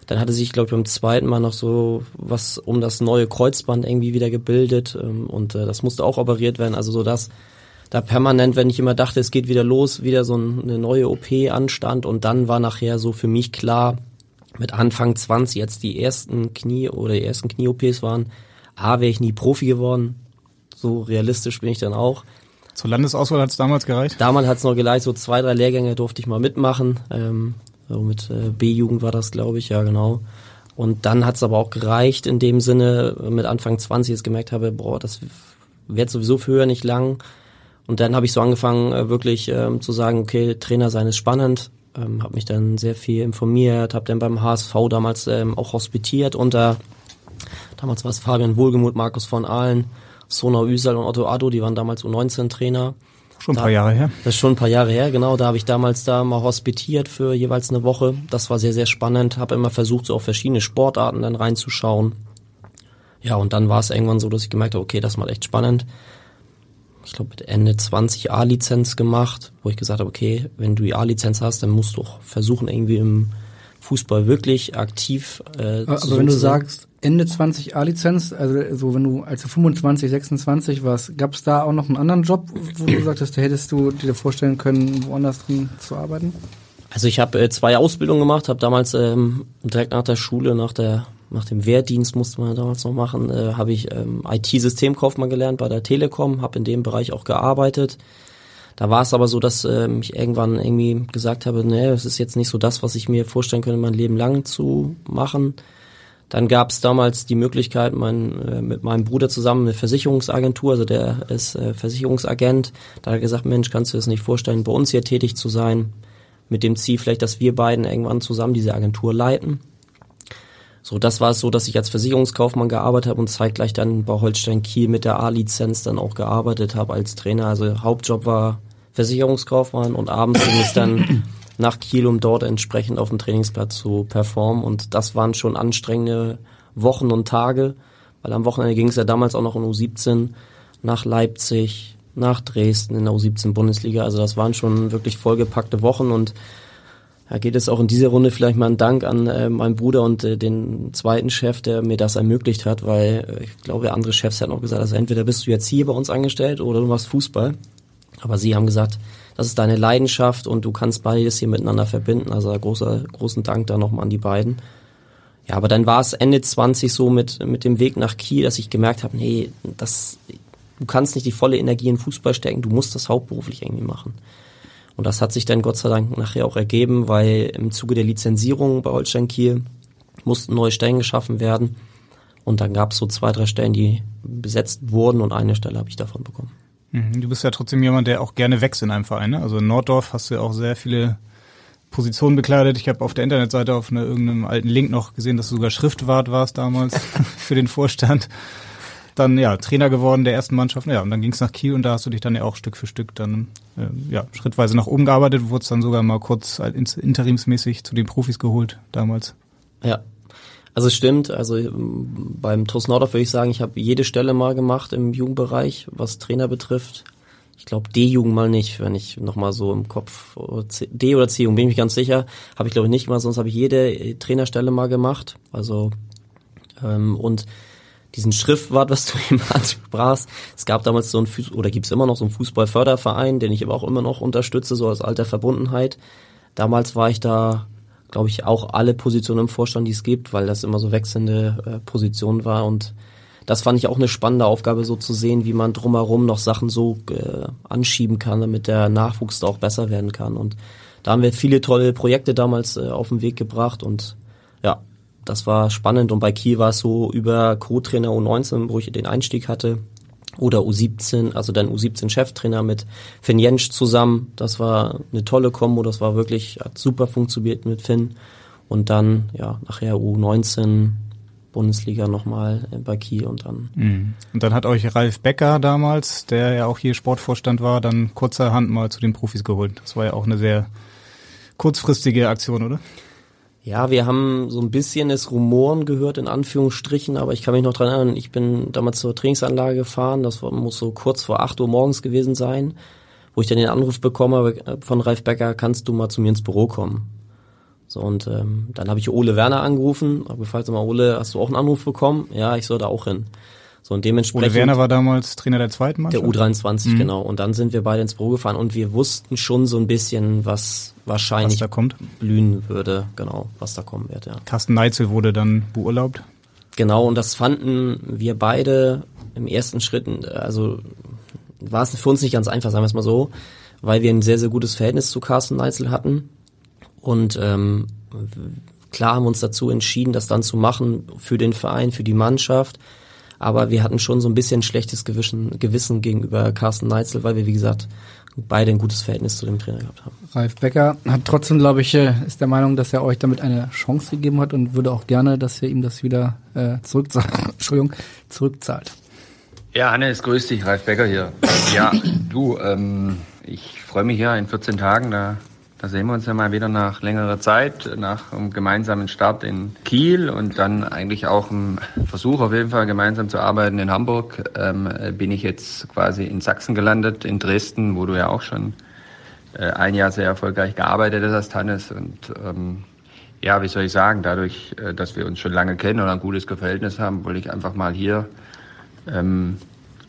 Dann hatte sich, glaube ich, beim zweiten Mal noch so was um das neue Kreuzband irgendwie wieder gebildet ähm, und äh, das musste auch operiert werden. Also so dass da permanent, wenn ich immer dachte, es geht wieder los, wieder so eine neue OP anstand und dann war nachher so für mich klar, mit Anfang 20 jetzt die ersten Knie oder die ersten Knie-OPs waren, A, wäre ich nie Profi geworden, so realistisch bin ich dann auch. Zur Landesauswahl hat es damals gereicht? Damals hat es noch gereicht, so zwei, drei Lehrgänge durfte ich mal mitmachen. Ähm, so mit äh, B-Jugend war das, glaube ich, ja genau. Und dann hat es aber auch gereicht in dem Sinne, mit Anfang 20 jetzt gemerkt habe, boah, das wird sowieso für höher nicht lang. Und dann habe ich so angefangen, äh, wirklich ähm, zu sagen, okay, Trainer sein ist spannend. Ähm, habe mich dann sehr viel informiert, habe dann beim HSV damals ähm, auch hospitiert unter, damals war es Fabian Wohlgemuth, Markus von Ahlen, Sona Üsal und Otto Addo, die waren damals U19-Trainer. Schon ein da, paar Jahre her. Das ist schon ein paar Jahre her, genau. Da habe ich damals da mal hospitiert für jeweils eine Woche. Das war sehr, sehr spannend. Habe immer versucht, so auf verschiedene Sportarten dann reinzuschauen. Ja, und dann war es irgendwann so, dass ich gemerkt habe, okay, das macht echt spannend. Ich glaube, mit Ende 20 A-Lizenz gemacht, wo ich gesagt habe, okay, wenn du die A-Lizenz hast, dann musst du auch versuchen, irgendwie im Fußball wirklich aktiv äh, Aber zu wenn du sagst, Ende 20 A-Lizenz, also so wenn du als du 25, 26 warst, gab es da auch noch einen anderen Job, wo du sagtest, da hättest du dir vorstellen können, woanders drin zu arbeiten? Also ich habe äh, zwei Ausbildungen gemacht, habe damals ähm, direkt nach der Schule, nach der nach dem Wehrdienst musste man damals noch machen, äh, habe ich ähm, IT-Systemkaufmann gelernt bei der Telekom, habe in dem Bereich auch gearbeitet. Da war es aber so, dass äh, ich irgendwann irgendwie gesagt habe, nee, das ist jetzt nicht so das, was ich mir vorstellen könnte, mein Leben lang zu machen. Dann gab es damals die Möglichkeit, mein, äh, mit meinem Bruder zusammen eine Versicherungsagentur, also der ist äh, Versicherungsagent, da hat er gesagt, Mensch, kannst du dir das nicht vorstellen, bei uns hier tätig zu sein, mit dem Ziel vielleicht, dass wir beiden irgendwann zusammen diese Agentur leiten. So, das war es so, dass ich als Versicherungskaufmann gearbeitet habe und zeitgleich dann bei Holstein Kiel mit der A-Lizenz dann auch gearbeitet habe als Trainer. Also Hauptjob war Versicherungskaufmann und abends ging es dann nach Kiel, um dort entsprechend auf dem Trainingsplatz zu performen. Und das waren schon anstrengende Wochen und Tage, weil am Wochenende ging es ja damals auch noch in U17 nach Leipzig, nach Dresden in der U17 Bundesliga. Also das waren schon wirklich vollgepackte Wochen und da geht es auch in dieser Runde vielleicht mal ein Dank an äh, meinen Bruder und äh, den zweiten Chef, der mir das ermöglicht hat, weil äh, ich glaube, andere Chefs hätten auch gesagt, also entweder bist du jetzt hier bei uns angestellt oder du machst Fußball. Aber sie haben gesagt, das ist deine Leidenschaft und du kannst beides hier miteinander verbinden. Also großer, großen Dank da nochmal an die beiden. Ja, aber dann war es Ende 20 so mit, mit dem Weg nach Kiel, dass ich gemerkt habe, nee, das, du kannst nicht die volle Energie in Fußball stecken, du musst das hauptberuflich irgendwie machen. Und das hat sich dann Gott sei Dank nachher auch ergeben, weil im Zuge der Lizenzierung bei Holstein Kiel mussten neue Stellen geschaffen werden. Und dann gab es so zwei, drei Stellen, die besetzt wurden und eine Stelle habe ich davon bekommen. Mhm. Du bist ja trotzdem jemand, der auch gerne wächst in einem Verein. Ne? Also in Norddorf hast du ja auch sehr viele Positionen bekleidet. Ich habe auf der Internetseite auf eine, irgendeinem alten Link noch gesehen, dass du sogar Schriftwart warst damals für den Vorstand. Dann ja Trainer geworden der ersten Mannschaft. Ja, und dann ging es nach Kiel und da hast du dich dann ja auch Stück für Stück dann äh, ja schrittweise nach oben gearbeitet. Wurdest dann sogar mal kurz interimsmäßig zu den Profis geholt damals. Ja, also es stimmt, also ähm, beim TuS Nordorf würde ich sagen, ich habe jede Stelle mal gemacht im Jugendbereich, was Trainer betrifft. Ich glaube D-Jugend mal nicht, wenn ich nochmal so im Kopf D oder C-Jugend bin ich mich ganz sicher, habe ich glaube ich nicht mal, sonst habe ich jede äh, Trainerstelle mal gemacht. Also ähm, und diesen Schriftwort, was du eben ansprachst, es gab damals so ein Fuß oder gibt's immer noch so einen Fußballförderverein, den ich aber auch immer noch unterstütze, so als alter Verbundenheit. Damals war ich da glaube ich, auch alle Positionen im Vorstand, die es gibt, weil das immer so wechselnde äh, Position war und das fand ich auch eine spannende Aufgabe, so zu sehen, wie man drumherum noch Sachen so äh, anschieben kann, damit der Nachwuchs da auch besser werden kann. Und da haben wir viele tolle Projekte damals äh, auf den Weg gebracht und ja, das war spannend. Und bei Kiel war es so über Co-Trainer U19, wo ich den Einstieg hatte, oder U17, also dann U17-Cheftrainer mit Finn Jensch zusammen. Das war eine tolle Kombo, das war wirklich, hat super funktioniert mit Finn. Und dann, ja, nachher U19 Bundesliga nochmal bei Kiel und dann. Mhm. Und dann hat euch Ralf Becker damals, der ja auch hier Sportvorstand war, dann kurzerhand mal zu den Profis geholt. Das war ja auch eine sehr kurzfristige Aktion, oder? Ja, wir haben so ein bisschen das Rumoren gehört, in Anführungsstrichen, aber ich kann mich noch dran erinnern, ich bin damals zur Trainingsanlage gefahren, das muss so kurz vor 8 Uhr morgens gewesen sein, wo ich dann den Anruf bekomme äh, von Ralf Becker, kannst du mal zu mir ins Büro kommen? So, und ähm, dann habe ich Ole Werner angerufen, habe gefragt, mal, Ole, hast du auch einen Anruf bekommen? Ja, ich soll da auch hin. So, und dementsprechend. Ole Werner war damals Trainer der zweiten Mannschaft? Der U23, mhm. genau. Und dann sind wir beide ins Büro gefahren und wir wussten schon so ein bisschen, was wahrscheinlich was da kommt. blühen würde, genau, was da kommen wird, ja. Carsten Neitzel wurde dann beurlaubt? Genau, und das fanden wir beide im ersten Schritt, also war es für uns nicht ganz einfach, sagen wir es mal so, weil wir ein sehr, sehr gutes Verhältnis zu Carsten Neitzel hatten. Und ähm, klar haben wir uns dazu entschieden, das dann zu machen für den Verein, für die Mannschaft aber wir hatten schon so ein bisschen schlechtes Gewissen, Gewissen gegenüber Carsten Neitzel, weil wir, wie gesagt, beide ein gutes Verhältnis zu dem Trainer gehabt haben. Ralf Becker hat trotzdem, glaube ich, äh, ist der Meinung, dass er euch damit eine Chance gegeben hat und würde auch gerne, dass ihr ihm das wieder äh, zurückzahlt. Entschuldigung, zurückzahlt. Ja, Hannes, grüß dich, Ralf Becker hier. Ja, du, ähm, ich freue mich ja in 14 Tagen, da da sehen wir uns ja mal wieder nach längerer Zeit, nach einem gemeinsamen Start in Kiel und dann eigentlich auch im Versuch auf jeden Fall gemeinsam zu arbeiten in Hamburg. Ähm, bin ich jetzt quasi in Sachsen gelandet, in Dresden, wo du ja auch schon äh, ein Jahr sehr erfolgreich gearbeitet hast, Hannes. Und ähm, ja, wie soll ich sagen, dadurch, äh, dass wir uns schon lange kennen und ein gutes Verhältnis haben, wollte ich einfach mal hier ähm,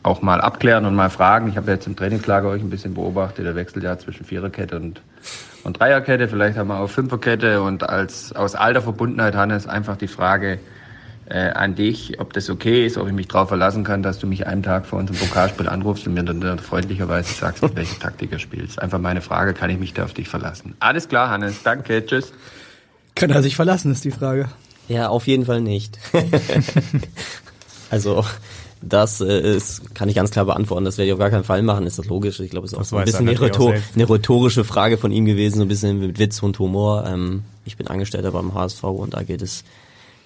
auch mal abklären und mal fragen. Ich habe jetzt im Trainingslager euch ein bisschen beobachtet, der wechselt ja zwischen Viererkette und und Dreierkette, vielleicht haben wir auch Fünferkette und als aus alter Verbundenheit, Hannes, einfach die Frage äh, an dich, ob das okay ist, ob ich mich darauf verlassen kann, dass du mich einen Tag vor unserem Pokalspiel anrufst und mir dann freundlicherweise sagst, welche Taktik er spielst. Einfach meine Frage, kann ich mich da auf dich verlassen? Alles klar, Hannes, danke, tschüss. Kann er sich verlassen, ist die Frage. Ja, auf jeden Fall nicht. also das äh, ist, kann ich ganz klar beantworten. Das werde ich auf gar keinen Fall machen. Ist das logisch? Ich glaube, es ist auch so ein bisschen eine, Rhetor eine, rhetorische Frage von ihm gewesen, so ein bisschen mit Witz und Humor. Ähm, ich bin Angestellter beim HSV und da geht es,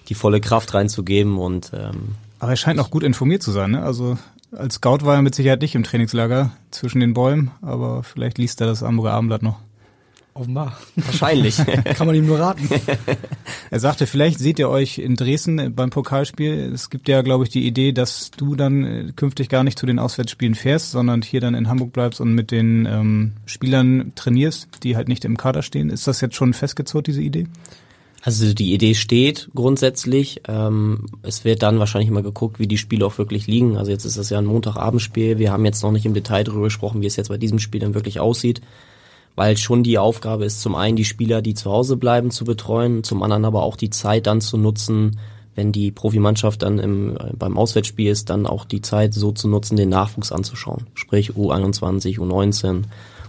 die volle Kraft reinzugeben und ähm, Aber er scheint auch gut informiert zu sein, ne? Also als Scout war er mit Sicherheit nicht im Trainingslager zwischen den Bäumen, aber vielleicht liest er das Hamburger Abendblatt noch. Offenbar. Wahrscheinlich. Kann man ihm nur raten. er sagte, vielleicht seht ihr euch in Dresden beim Pokalspiel. Es gibt ja, glaube ich, die Idee, dass du dann äh, künftig gar nicht zu den Auswärtsspielen fährst, sondern hier dann in Hamburg bleibst und mit den ähm, Spielern trainierst, die halt nicht im Kader stehen. Ist das jetzt schon festgezurrt, diese Idee? Also die Idee steht grundsätzlich. Ähm, es wird dann wahrscheinlich immer geguckt, wie die Spiele auch wirklich liegen. Also jetzt ist das ja ein Montagabendspiel. Wir haben jetzt noch nicht im Detail darüber gesprochen, wie es jetzt bei diesem Spiel dann wirklich aussieht weil schon die Aufgabe ist, zum einen die Spieler, die zu Hause bleiben, zu betreuen, zum anderen aber auch die Zeit dann zu nutzen, wenn die Profimannschaft dann im, äh, beim Auswärtsspiel ist, dann auch die Zeit so zu nutzen, den Nachwuchs anzuschauen. Sprich U21, U19,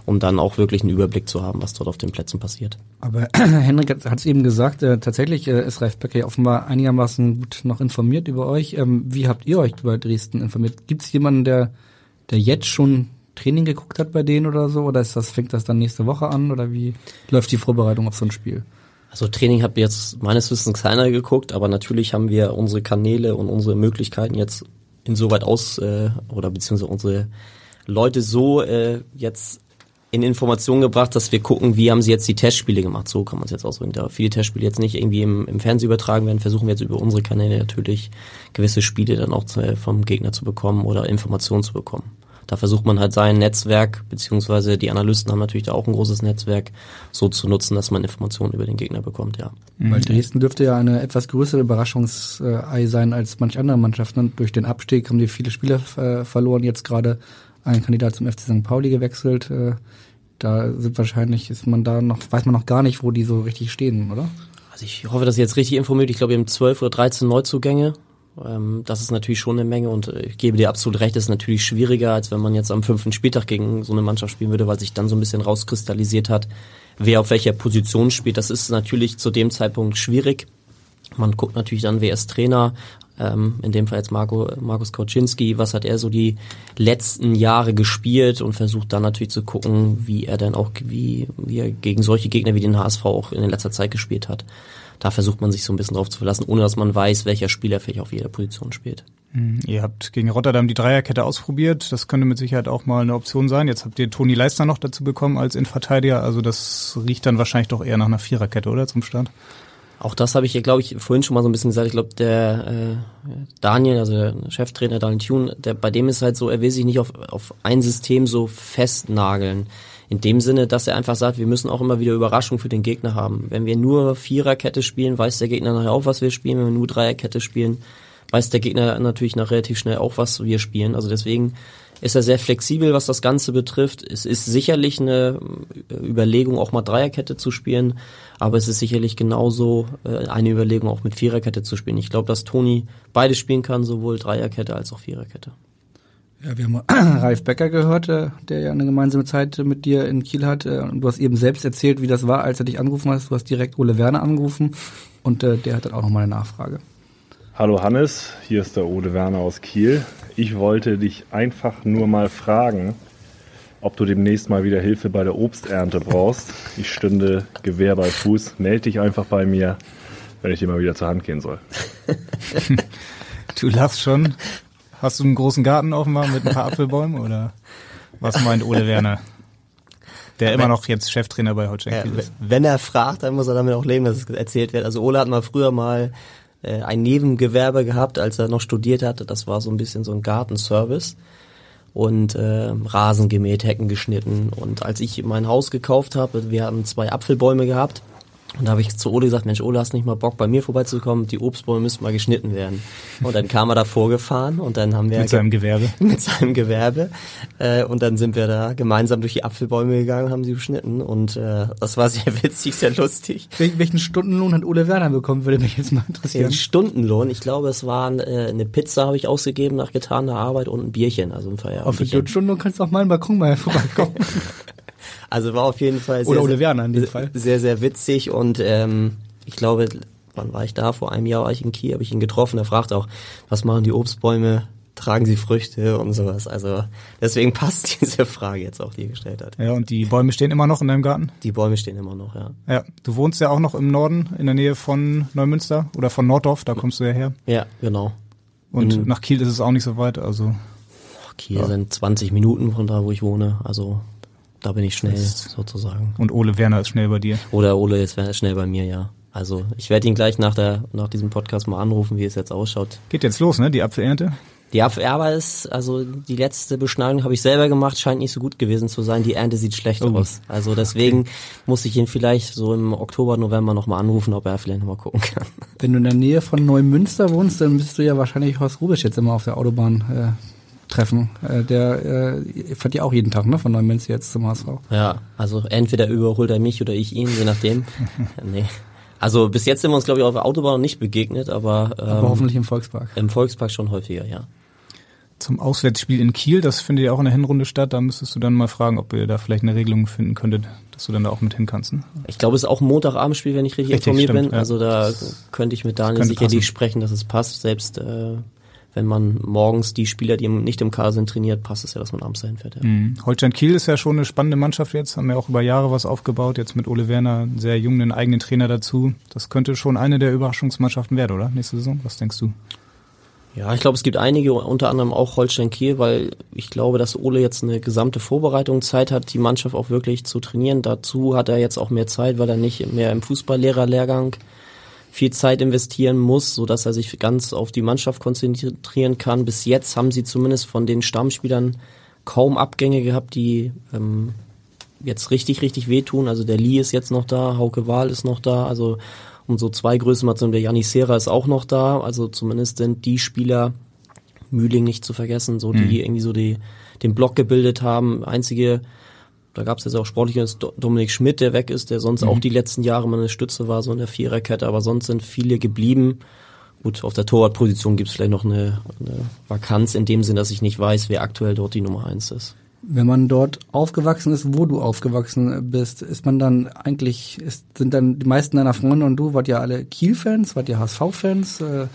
um dann auch wirklich einen Überblick zu haben, was dort auf den Plätzen passiert. Aber Henrik hat es eben gesagt, äh, tatsächlich äh, ist Ralf Becker ja offenbar einigermaßen gut noch informiert über euch. Ähm, wie habt ihr euch über Dresden informiert? Gibt es jemanden, der, der jetzt schon Training geguckt hat bei denen oder so? Oder ist das, fängt das dann nächste Woche an? Oder wie läuft die Vorbereitung auf so ein Spiel? Also Training hat jetzt meines Wissens keiner geguckt, aber natürlich haben wir unsere Kanäle und unsere Möglichkeiten jetzt insoweit aus äh, oder beziehungsweise unsere Leute so äh, jetzt in Information gebracht, dass wir gucken, wie haben sie jetzt die Testspiele gemacht. So kann man es jetzt ausdrücken. Da viele Testspiele jetzt nicht irgendwie im, im Fernsehen übertragen werden, versuchen wir jetzt über unsere Kanäle natürlich gewisse Spiele dann auch zu, vom Gegner zu bekommen oder Informationen zu bekommen da versucht man halt sein Netzwerk, beziehungsweise die Analysten haben natürlich da auch ein großes Netzwerk, so zu nutzen, dass man Informationen über den Gegner bekommt, ja. Mhm. Weil Dresden dürfte ja eine etwas größere Überraschungsei sein als manch andere Mannschaften. durch den Abstieg haben die viele Spieler äh, verloren. Jetzt gerade ein Kandidat zum FC St. Pauli gewechselt. Äh, da sind wahrscheinlich, ist man da noch, weiß man noch gar nicht, wo die so richtig stehen, oder? Also ich hoffe, dass ihr jetzt richtig informiert. Ich glaube, wir haben zwölf oder dreizehn Neuzugänge ähm, das ist natürlich schon eine Menge und äh, ich gebe dir absolut recht, ist natürlich schwieriger, als wenn man jetzt am fünften Spieltag gegen so eine Mannschaft spielen würde, weil sich dann so ein bisschen rauskristallisiert hat, wer auf welcher Position spielt. Das ist natürlich zu dem Zeitpunkt schwierig. Man guckt natürlich dann, wer ist Trainer, ähm, in dem Fall jetzt Marco, Markus Kauczynski, was hat er so die letzten Jahre gespielt und versucht dann natürlich zu gucken, wie er dann auch, wie, wie er gegen solche Gegner wie den HSV auch in letzter Zeit gespielt hat da versucht man sich so ein bisschen drauf zu verlassen, ohne dass man weiß, welcher Spieler vielleicht auf jeder Position spielt. Mhm. Ihr habt gegen Rotterdam die Dreierkette ausprobiert. Das könnte mit Sicherheit auch mal eine Option sein. Jetzt habt ihr Toni Leistner noch dazu bekommen als Innenverteidiger. Also das riecht dann wahrscheinlich doch eher nach einer Viererkette, oder zum Start? Auch das habe ich ja, glaube ich, vorhin schon mal so ein bisschen gesagt. Ich glaube, der äh, Daniel, also der Cheftrainer Daniel Thune, der bei dem ist halt so, er will sich nicht auf, auf ein System so festnageln. In dem Sinne, dass er einfach sagt, wir müssen auch immer wieder Überraschung für den Gegner haben. Wenn wir nur Viererkette spielen, weiß der Gegner nachher auch, was wir spielen. Wenn wir nur Dreierkette spielen, weiß der Gegner natürlich nach relativ schnell auch, was wir spielen. Also deswegen ist er sehr flexibel, was das Ganze betrifft. Es ist sicherlich eine äh, Überlegung, auch mal Dreierkette zu spielen, aber es ist sicherlich genauso äh, eine Überlegung, auch mit Viererkette zu spielen. Ich glaube, dass Toni beides spielen kann, sowohl Dreierkette als auch Viererkette. Ja, wir haben Ralf Becker gehört, äh, der ja eine gemeinsame Zeit mit dir in Kiel hat. Äh, und du hast eben selbst erzählt, wie das war, als er dich angerufen hat. Du hast direkt Ole Werner angerufen und äh, der hat dann auch nochmal eine Nachfrage. Hallo Hannes, hier ist der Ole Werner aus Kiel. Ich wollte dich einfach nur mal fragen, ob du demnächst mal wieder Hilfe bei der Obsternte brauchst. Ich stünde Gewehr bei Fuß. Meld dich einfach bei mir, wenn ich dir mal wieder zur Hand gehen soll. du lachst schon. Hast du einen großen Garten offenbar mit ein paar Apfelbäumen oder was meint Ole Werner? Der immer noch jetzt Cheftrainer bei Holstein ja, ist. Wenn er fragt, dann muss er damit auch leben, dass es erzählt wird. Also Ole hat mal früher mal äh, ein Nebengewerbe gehabt, als er noch studiert hatte. Das war so ein bisschen so ein Gartenservice und äh, Rasen gemäht, Hecken geschnitten. Und als ich mein Haus gekauft habe, wir haben zwei Apfelbäume gehabt und da habe ich zu Ole gesagt, Mensch, Ole, hast nicht mal Bock, bei mir vorbeizukommen? Die Obstbäume müssen mal geschnitten werden. Und dann kam er da vorgefahren und dann haben wir... Mit seinem Gewerbe. Mit seinem Gewerbe. Äh, und dann sind wir da gemeinsam durch die Apfelbäume gegangen, haben sie geschnitten. Und äh, das war sehr witzig, sehr lustig. Wel welchen Stundenlohn hat Ole Werner bekommen, würde mich jetzt mal interessieren. Den Stundenlohn, ich glaube, es waren äh, eine Pizza habe ich ausgegeben nach getaner Arbeit und ein Bierchen, also ein Feierabend. Auf den Stundenlohn kannst du auf meinen Balkon mal vorbeikommen. Also war auf jeden Fall sehr, Oder Ole Werner in dem Fall. sehr, sehr witzig und ähm, ich glaube, wann war ich da? Vor einem Jahr war ich in Kiel, habe ich ihn getroffen. Er fragt auch, was machen die Obstbäume? Tragen sie Früchte und sowas? Also deswegen passt diese Frage jetzt auch, die er gestellt hat. Ja, und die Bäume stehen immer noch in deinem Garten? Die Bäume stehen immer noch, ja. Ja, du wohnst ja auch noch im Norden, in der Nähe von Neumünster oder von Norddorf, da kommst du ja her. Ja, genau. Und in, nach Kiel ist es auch nicht so weit, also. Kiel ja. sind 20 Minuten von da, wo ich wohne, also Da bin ich schnell, Das- sozusagen. Und Ole Werner ist schnell bei dir. Oder Ole ist schnell bei mir, ja. Also ich werde ihn gleich nach der nach diesem Podcast mal anrufen, wie es jetzt ausschaut. Geht jetzt los, ne? Die Apfelernte. Die Erbe ist, also die letzte Beschneidung habe ich selber gemacht, scheint nicht so gut gewesen zu sein. Die Ernte sieht schlecht Oh. aus. Also deswegen muss ich ihn vielleicht so im Oktober, November nochmal anrufen, ob er vielleicht nochmal gucken kann. Wenn du in der Nähe von Neumünster wohnst, dann bist du ja wahrscheinlich Horst Rubisch jetzt immer auf der Autobahn äh, treffen. Äh, der äh, fährt ja auch jeden Tag, ne? Von Neumünster jetzt zum HSV. Ja, also entweder überholt er mich oder ich ihn, je nachdem. nee. Also bis jetzt sind wir uns, glaube ich, auf der Autobahn noch nicht begegnet, aber, ähm, Aber hoffentlich im Volkspark. Im Volkspark schon häufiger, ja. Zum Auswärtsspiel in Kiel, das findet ja auch in der Hinrunde statt. Da müsstest du dann mal fragen, ob ihr da vielleicht eine Regelung finden könntet, dass du dann da auch mit hin kannst. Ne? Ich glaube, es ist auch ein Montagabendspiel, wenn ich richtig, Richtig, informiert stimmt, bin. ja. Also da Das könnte ich mit Daniel sicherlich passen. sprechen, dass es passt. Selbst äh, wenn man morgens die Spieler, die nicht im Kader sind, trainiert, passt es ja, dass man abends dahin fährt. Ja. Mhm. Holstein Kiel ist ja schon eine spannende Mannschaft jetzt, haben ja auch über Jahre was aufgebaut, jetzt mit Ole Werner, einen sehr jungen einen eigenen Trainer dazu. Das könnte schon eine der Überraschungsmannschaften werden, oder? Nächste Saison, was denkst du? Ja, ich glaube, es gibt einige, unter anderem auch Holstein Kiel, weil ich glaube, dass Ole jetzt eine gesamte Vorbereitung Zeit hat, die Mannschaft auch wirklich zu trainieren. Dazu hat er jetzt auch mehr Zeit, weil er nicht mehr im Fußballlehrerlehrgang viel Zeit investieren muss, so dass er sich ganz auf die Mannschaft konzentrieren kann. Bis jetzt haben sie zumindest von den Stammspielern kaum Abgänge gehabt, die ähm, jetzt richtig, richtig wehtun. Also der Lee ist jetzt noch da, Hauke Wahl ist noch da, also um so zwei Größen zu der Janis Serra ist auch noch da. Also zumindest sind die Spieler, Mühling nicht zu vergessen, so die Mhm. irgendwie so die, den Block gebildet haben. Einzige, da gab es jetzt auch sportliches Dominik Schmidt, der weg ist, der sonst Mhm. auch die letzten Jahre mal eine Stütze war, so in der Viererkette, aber sonst sind viele geblieben. Gut, auf der Torwartposition gibt es vielleicht noch eine, eine Vakanz in dem Sinn, dass ich nicht weiß, wer aktuell dort die Nummer eins ist. Wenn man dort aufgewachsen ist, wo du aufgewachsen bist, ist man dann eigentlich, ist, sind dann die meisten deiner Freunde und du, wart ihr alle Kiel-Fans, wart ihr HSV-Fans äh,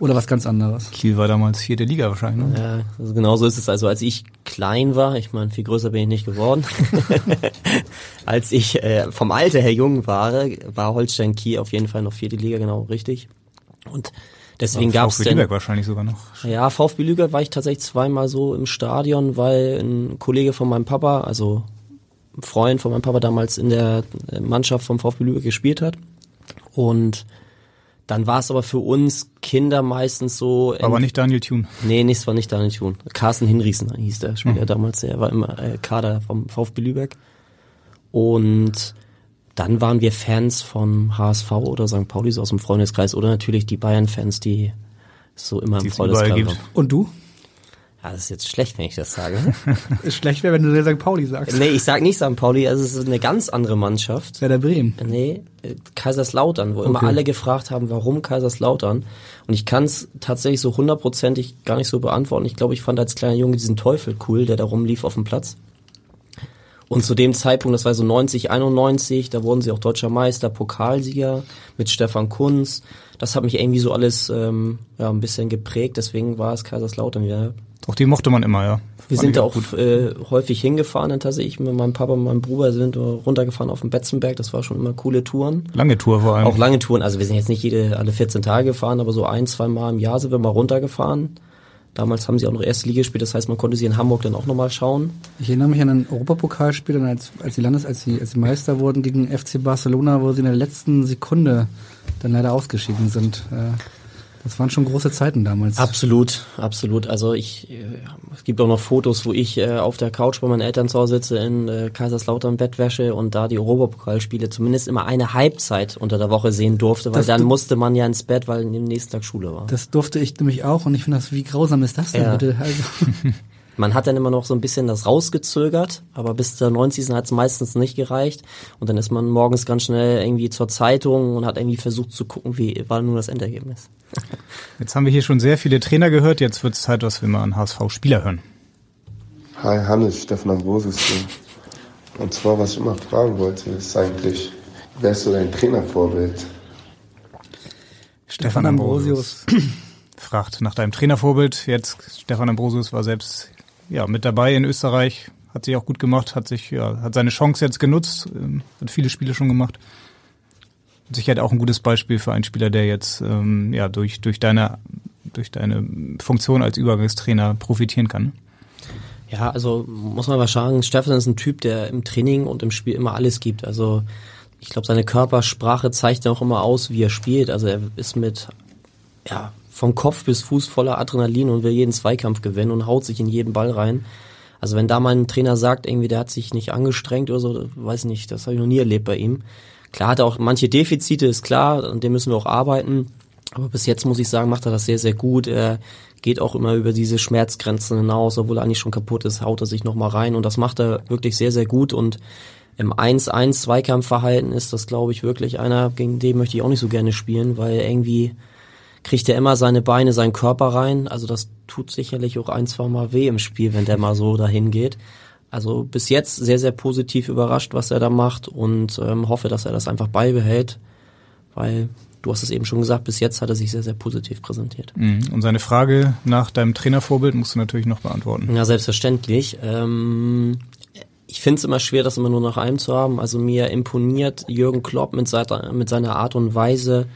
oder was ganz anderes? Kiel war damals vierte Liga wahrscheinlich, ne? Ja, also genau so ist es. Also als ich klein war, ich meine, viel größer bin ich nicht geworden. als ich äh, vom Alter her jung war, war Holstein Kiel auf jeden Fall noch vierte Liga, genau richtig. Und deswegen gab es VfB Lübeck wahrscheinlich sogar noch. Ja, VfB Lübeck war ich tatsächlich zweimal so im Stadion, weil ein Kollege von meinem Papa, also ein Freund von meinem Papa damals in der Mannschaft vom VfB Lübeck gespielt hat. Und dann war es aber für uns Kinder meistens so. Aber nicht Daniel Thun. Nee, nichts war nicht Daniel Thun. Carsten Hinriesen hieß der Spieler Mhm. damals, der war immer äh, Kader vom VfB Lübeck. Und dann waren wir Fans vom HSV oder St. Pauli, so aus dem Freundeskreis, oder natürlich die Bayern-Fans, die es so immer Die im Freundeskreis gibt. haben. Und du? Ja, das ist jetzt schlecht, wenn ich das sage. Ist schlecht wäre, wenn du St. Pauli sagst. nee, ich sag nicht St. Pauli, also es ist eine ganz andere Mannschaft. Werder Bremen. Nee, äh, Kaiserslautern, wo immer Okay. alle gefragt haben, warum Kaiserslautern. Und ich kann es tatsächlich so hundertprozentig gar nicht so beantworten. Ich glaube, ich fand als kleiner Junge diesen Teufel cool, der da rumlief auf dem Platz. Und zu dem Zeitpunkt, das war so 90, 91, da wurden sie auch deutscher Meister, Pokalsieger mit Stefan Kunz. Das hat mich irgendwie so alles ähm, ja, ein bisschen geprägt, deswegen war es Kaiserslautern wieder. Doch, die mochte man immer, ja. Wir Fand sind da auch gut. äh, häufig hingefahren, dann tatsächlich mit meinem Papa und meinem Bruder sind wir runtergefahren auf den Betzenberg, das war schon immer coole Touren. Lange Tour vor allem. Auch lange Touren, also wir sind jetzt nicht jede, alle 14 Tage gefahren, aber so ein, zwei Mal im Jahr sind wir mal runtergefahren. Damals haben sie auch noch erste Liga gespielt, das heißt, man konnte sie in Hamburg dann auch nochmal schauen. Ich erinnere mich an ein Europapokalspiel, dann als, als die Landes, als sie, als sie Meister wurden gegen FC Barcelona, wo sie in der letzten Sekunde dann leider ausgeschieden sind. Äh, Das waren schon große Zeiten damals. Absolut, absolut. Also ich, äh, es gibt auch noch Fotos, wo ich äh, auf der Couch bei meinen Eltern zu Hause sitze in äh, Kaiserslautern Bettwäsche und da die Europapokalspiele zumindest immer eine Halbzeit unter der Woche sehen durfte, weil Das dann du- musste man ja ins Bett, weil am nächsten Tag Schule war. Das durfte ich nämlich auch und ich finde das, wie grausam ist das denn Ja. bitte? Also, Man hat dann immer noch so ein bisschen das rausgezögert, aber bis zur 90. hat es meistens nicht gereicht. Und dann ist man morgens ganz schnell irgendwie zur Zeitung und hat irgendwie versucht zu gucken, wie war nun das Endergebnis. Jetzt haben wir hier schon sehr viele Trainer gehört, jetzt wird es Zeit, dass wir mal einen HSV-Spieler hören. Hi Hannes, Stefan Ambrosius hier. Und zwar, was ich immer fragen wollte, ist eigentlich, wer ist so dein Trainervorbild? Stefan Ambrosius fragt nach deinem Trainervorbild. Jetzt Stefan Ambrosius war selbst ja mit dabei in Österreich, hat sich auch gut gemacht, hat sich ja hat seine Chance jetzt genutzt, ähm, hat viele Spiele schon gemacht. Sicher auch ein gutes Beispiel für einen Spieler, der jetzt ähm, ja durch durch deine durch deine Funktion als Übergangstrainer profitieren kann. Ja, also muss man mal sagen, Steffen ist ein Typ, der im Training und im Spiel immer alles gibt. Also ich glaube, seine Körpersprache zeigt ja auch immer aus, wie er spielt. Also er ist mit, ja, vom Kopf bis Fuß voller Adrenalin und will jeden Zweikampf gewinnen und haut sich in jeden Ball rein. Also wenn da mal ein Trainer sagt, irgendwie der hat sich nicht angestrengt oder so, weiß nicht, das habe ich noch nie erlebt bei ihm. Klar hat er auch manche Defizite, ist klar, an dem müssen wir auch arbeiten. Aber bis jetzt muss ich sagen, macht er das sehr, sehr gut. Er geht auch immer über diese Schmerzgrenzen hinaus, obwohl er eigentlich schon kaputt ist, haut er sich nochmal rein und das macht er wirklich sehr, sehr gut und im 1-1 Zweikampfverhalten ist das, glaube ich, wirklich einer, gegen den möchte ich auch nicht so gerne spielen, weil irgendwie kriegt er immer seine Beine, seinen Körper rein. Also das tut sicherlich auch ein, zwei Mal weh im Spiel, wenn der mal so dahin geht. Also bis jetzt sehr, sehr positiv überrascht, was er da macht und ähm, hoffe, dass er das einfach beibehält, weil du hast es eben schon gesagt, bis jetzt hat er sich sehr, sehr positiv präsentiert. Mhm. Und seine Frage nach deinem Trainervorbild musst du natürlich noch beantworten. Ja, selbstverständlich. Ähm, ich finde es immer schwer, das immer nur nach einem zu haben. Also mir imponiert Jürgen Klopp mit mit seiner Art und Weise,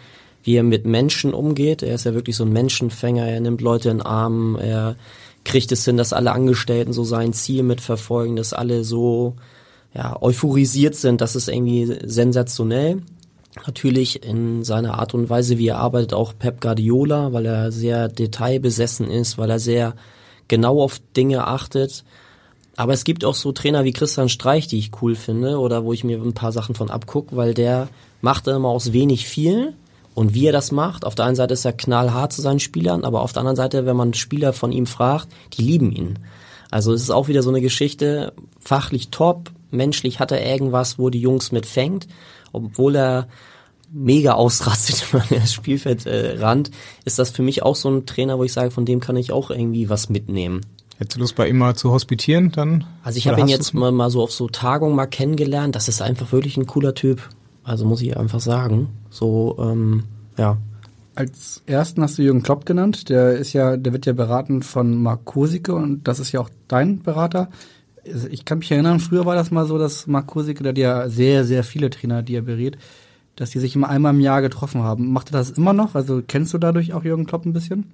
wie er mit Menschen umgeht. Er ist ja wirklich so ein Menschenfänger. Er nimmt Leute in den Arm. Er kriegt es hin, dass alle Angestellten so sein Ziel mitverfolgen, dass alle so ja, euphorisiert sind. Das ist irgendwie sensationell. Natürlich in seiner Art und Weise, wie er arbeitet, auch Pep Guardiola, weil er sehr detailbesessen ist, weil er sehr genau auf Dinge achtet. Aber es gibt auch so Trainer wie Christian Streich, die ich cool finde oder wo ich mir ein paar Sachen von abgucke, weil der macht immer aus wenig viel und wie er das macht. Auf der einen Seite ist er knallhart zu seinen Spielern, aber auf der anderen Seite, wenn man Spieler von ihm fragt, die lieben ihn. Also es ist auch wieder so eine Geschichte, fachlich top, menschlich hat er irgendwas, wo die Jungs mitfängt obwohl er mega ausrastet über das Spielfeldrand, äh, ist das für mich auch so ein Trainer, wo ich sage, von dem kann ich auch irgendwie was mitnehmen. Hättest du Lust bei ihm mal zu hospitieren dann? Also ich habe ihn jetzt mal, mal so auf so Tagungen mal kennengelernt. Das ist einfach wirklich ein cooler Typ. Also muss ich einfach sagen. So, ähm, ja. Als ersten hast du Jürgen Klopp genannt. Der ist ja, der wird ja beraten von Mark Kosicke und das ist ja auch dein Berater ich kann mich erinnern, früher war das mal so, dass Mark Kosik, der hat ja sehr, sehr viele Trainer, die er berät, dass die sich immer einmal im Jahr getroffen haben. Macht er das immer noch? Also kennst du dadurch auch Jürgen Klopp ein bisschen?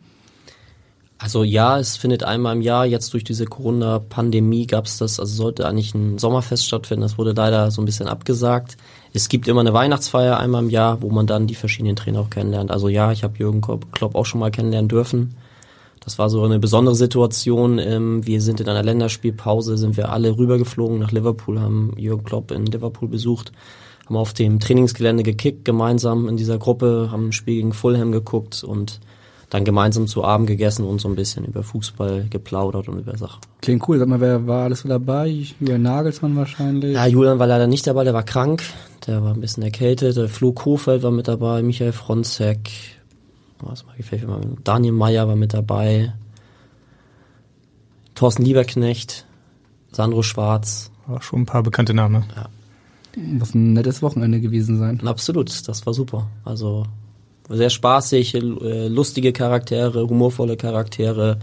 Also ja, es findet einmal im Jahr. Jetzt durch diese Corona-Pandemie gab es das, also sollte eigentlich ein Sommerfest stattfinden. Das wurde leider so ein bisschen abgesagt. Es gibt immer eine Weihnachtsfeier einmal im Jahr, wo man dann die verschiedenen Trainer auch kennenlernt. Also ja, ich habe Jürgen Klopp auch schon mal kennenlernen dürfen. Das war so eine besondere Situation. Ähm, wir sind in einer Länderspielpause, sind wir alle rübergeflogen nach Liverpool, haben Jürgen Klopp in Liverpool besucht, haben auf dem Trainingsgelände gekickt gemeinsam in dieser Gruppe, haben ein Spiel gegen Fulham geguckt und dann gemeinsam zu Abend gegessen und so ein bisschen über Fußball geplaudert und über Sachen. Klingt cool. Sag mal, wer war alles so dabei? Julian Nagelsmann wahrscheinlich? Ja, Julian war leider nicht dabei, der war krank. Der war ein bisschen erkältet. Der Flo Kofeld war mit dabei, Michael Fronzek, was mal gefällt mir Daniel Meyer war mit dabei. Thorsten Lieberknecht, Sandro Schwarz. War schon ein paar bekannte Namen. Ja. Muss ein nettes Wochenende gewesen sein. Absolut, das war super. Also sehr spaßig, äh, lustige Charaktere, humorvolle Charaktere,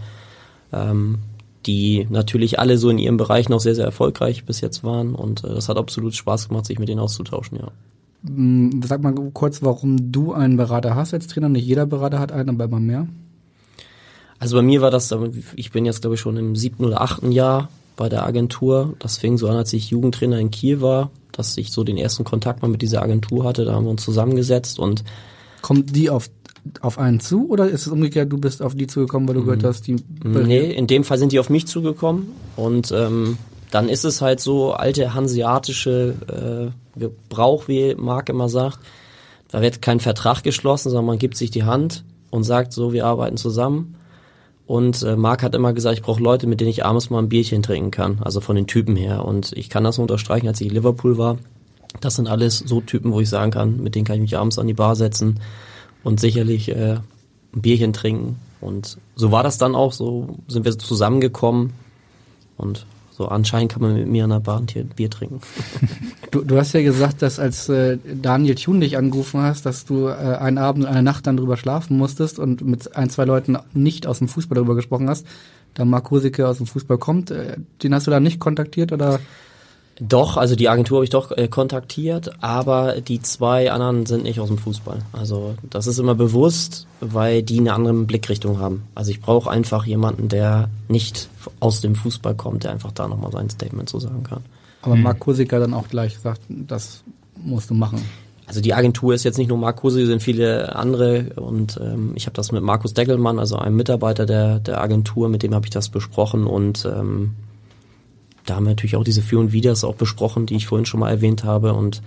ähm, die natürlich alle so in ihrem Bereich noch sehr, sehr erfolgreich bis jetzt waren. Und äh, das hat absolut Spaß gemacht, sich mit denen auszutauschen, ja. Hm, sag mal kurz, warum du einen Berater hast als Trainer. Nicht jeder Berater hat einen, aber immer mehr. Also bei mir war das, ich bin jetzt glaube ich schon im siebten oder achten Jahr bei der Agentur. Das fing so an, als ich Jugendtrainer in Kiel war, dass ich so den ersten Kontakt mal mit dieser Agentur hatte. Da haben wir uns zusammengesetzt und Kommt die auf auf einen zu oder ist es umgekehrt, du bist auf die zugekommen, weil du gehört mhm. hast, die. Nee, in dem Fall sind die auf mich zugekommen und ähm, dann ist es halt so alte hanseatische äh, Gebrauch, wie Marc immer sagt. Da wird kein Vertrag geschlossen, sondern man gibt sich die Hand und sagt so, wir arbeiten zusammen. Und äh, Marc hat immer gesagt, ich brauche Leute, mit denen ich abends mal ein Bierchen trinken kann, also von den Typen her. Und ich kann das nur unterstreichen, als ich in Liverpool war. Das sind alles so Typen, wo ich sagen kann, mit denen kann ich mich abends an die Bar setzen und sicherlich äh, ein Bierchen trinken. Und so war das dann auch, so sind wir zusammengekommen und so anscheinend kann man mit mir an der Bahn hier Bier trinken. Du, du hast ja gesagt, dass als äh, Daniel Thun dich angerufen hast, dass du äh, einen Abend und eine Nacht dann drüber schlafen musstest und mit ein, zwei Leuten nicht aus dem Fußball darüber gesprochen hast. Da Marc Hoseke aus dem Fußball kommt, äh, den hast du da nicht kontaktiert oder? Doch, also die Agentur habe ich doch äh, kontaktiert, aber die zwei anderen sind nicht aus dem Fußball. Also das ist immer bewusst, weil die eine andere Blickrichtung haben. Also ich brauche einfach jemanden, der nicht aus dem Fußball kommt, der einfach da nochmal sein Statement zu sagen kann. Aber Marc Kosiker dann auch gleich sagt, das musst du machen. Also die Agentur ist jetzt nicht nur Marc Kosiker, sind viele andere und ähm, ich habe das mit Markus Deckelmann, also einem Mitarbeiter der, der Agentur, mit dem habe ich das besprochen und ähm, da haben wir natürlich auch diese Für und Widers auch besprochen, die ich vorhin schon mal erwähnt habe und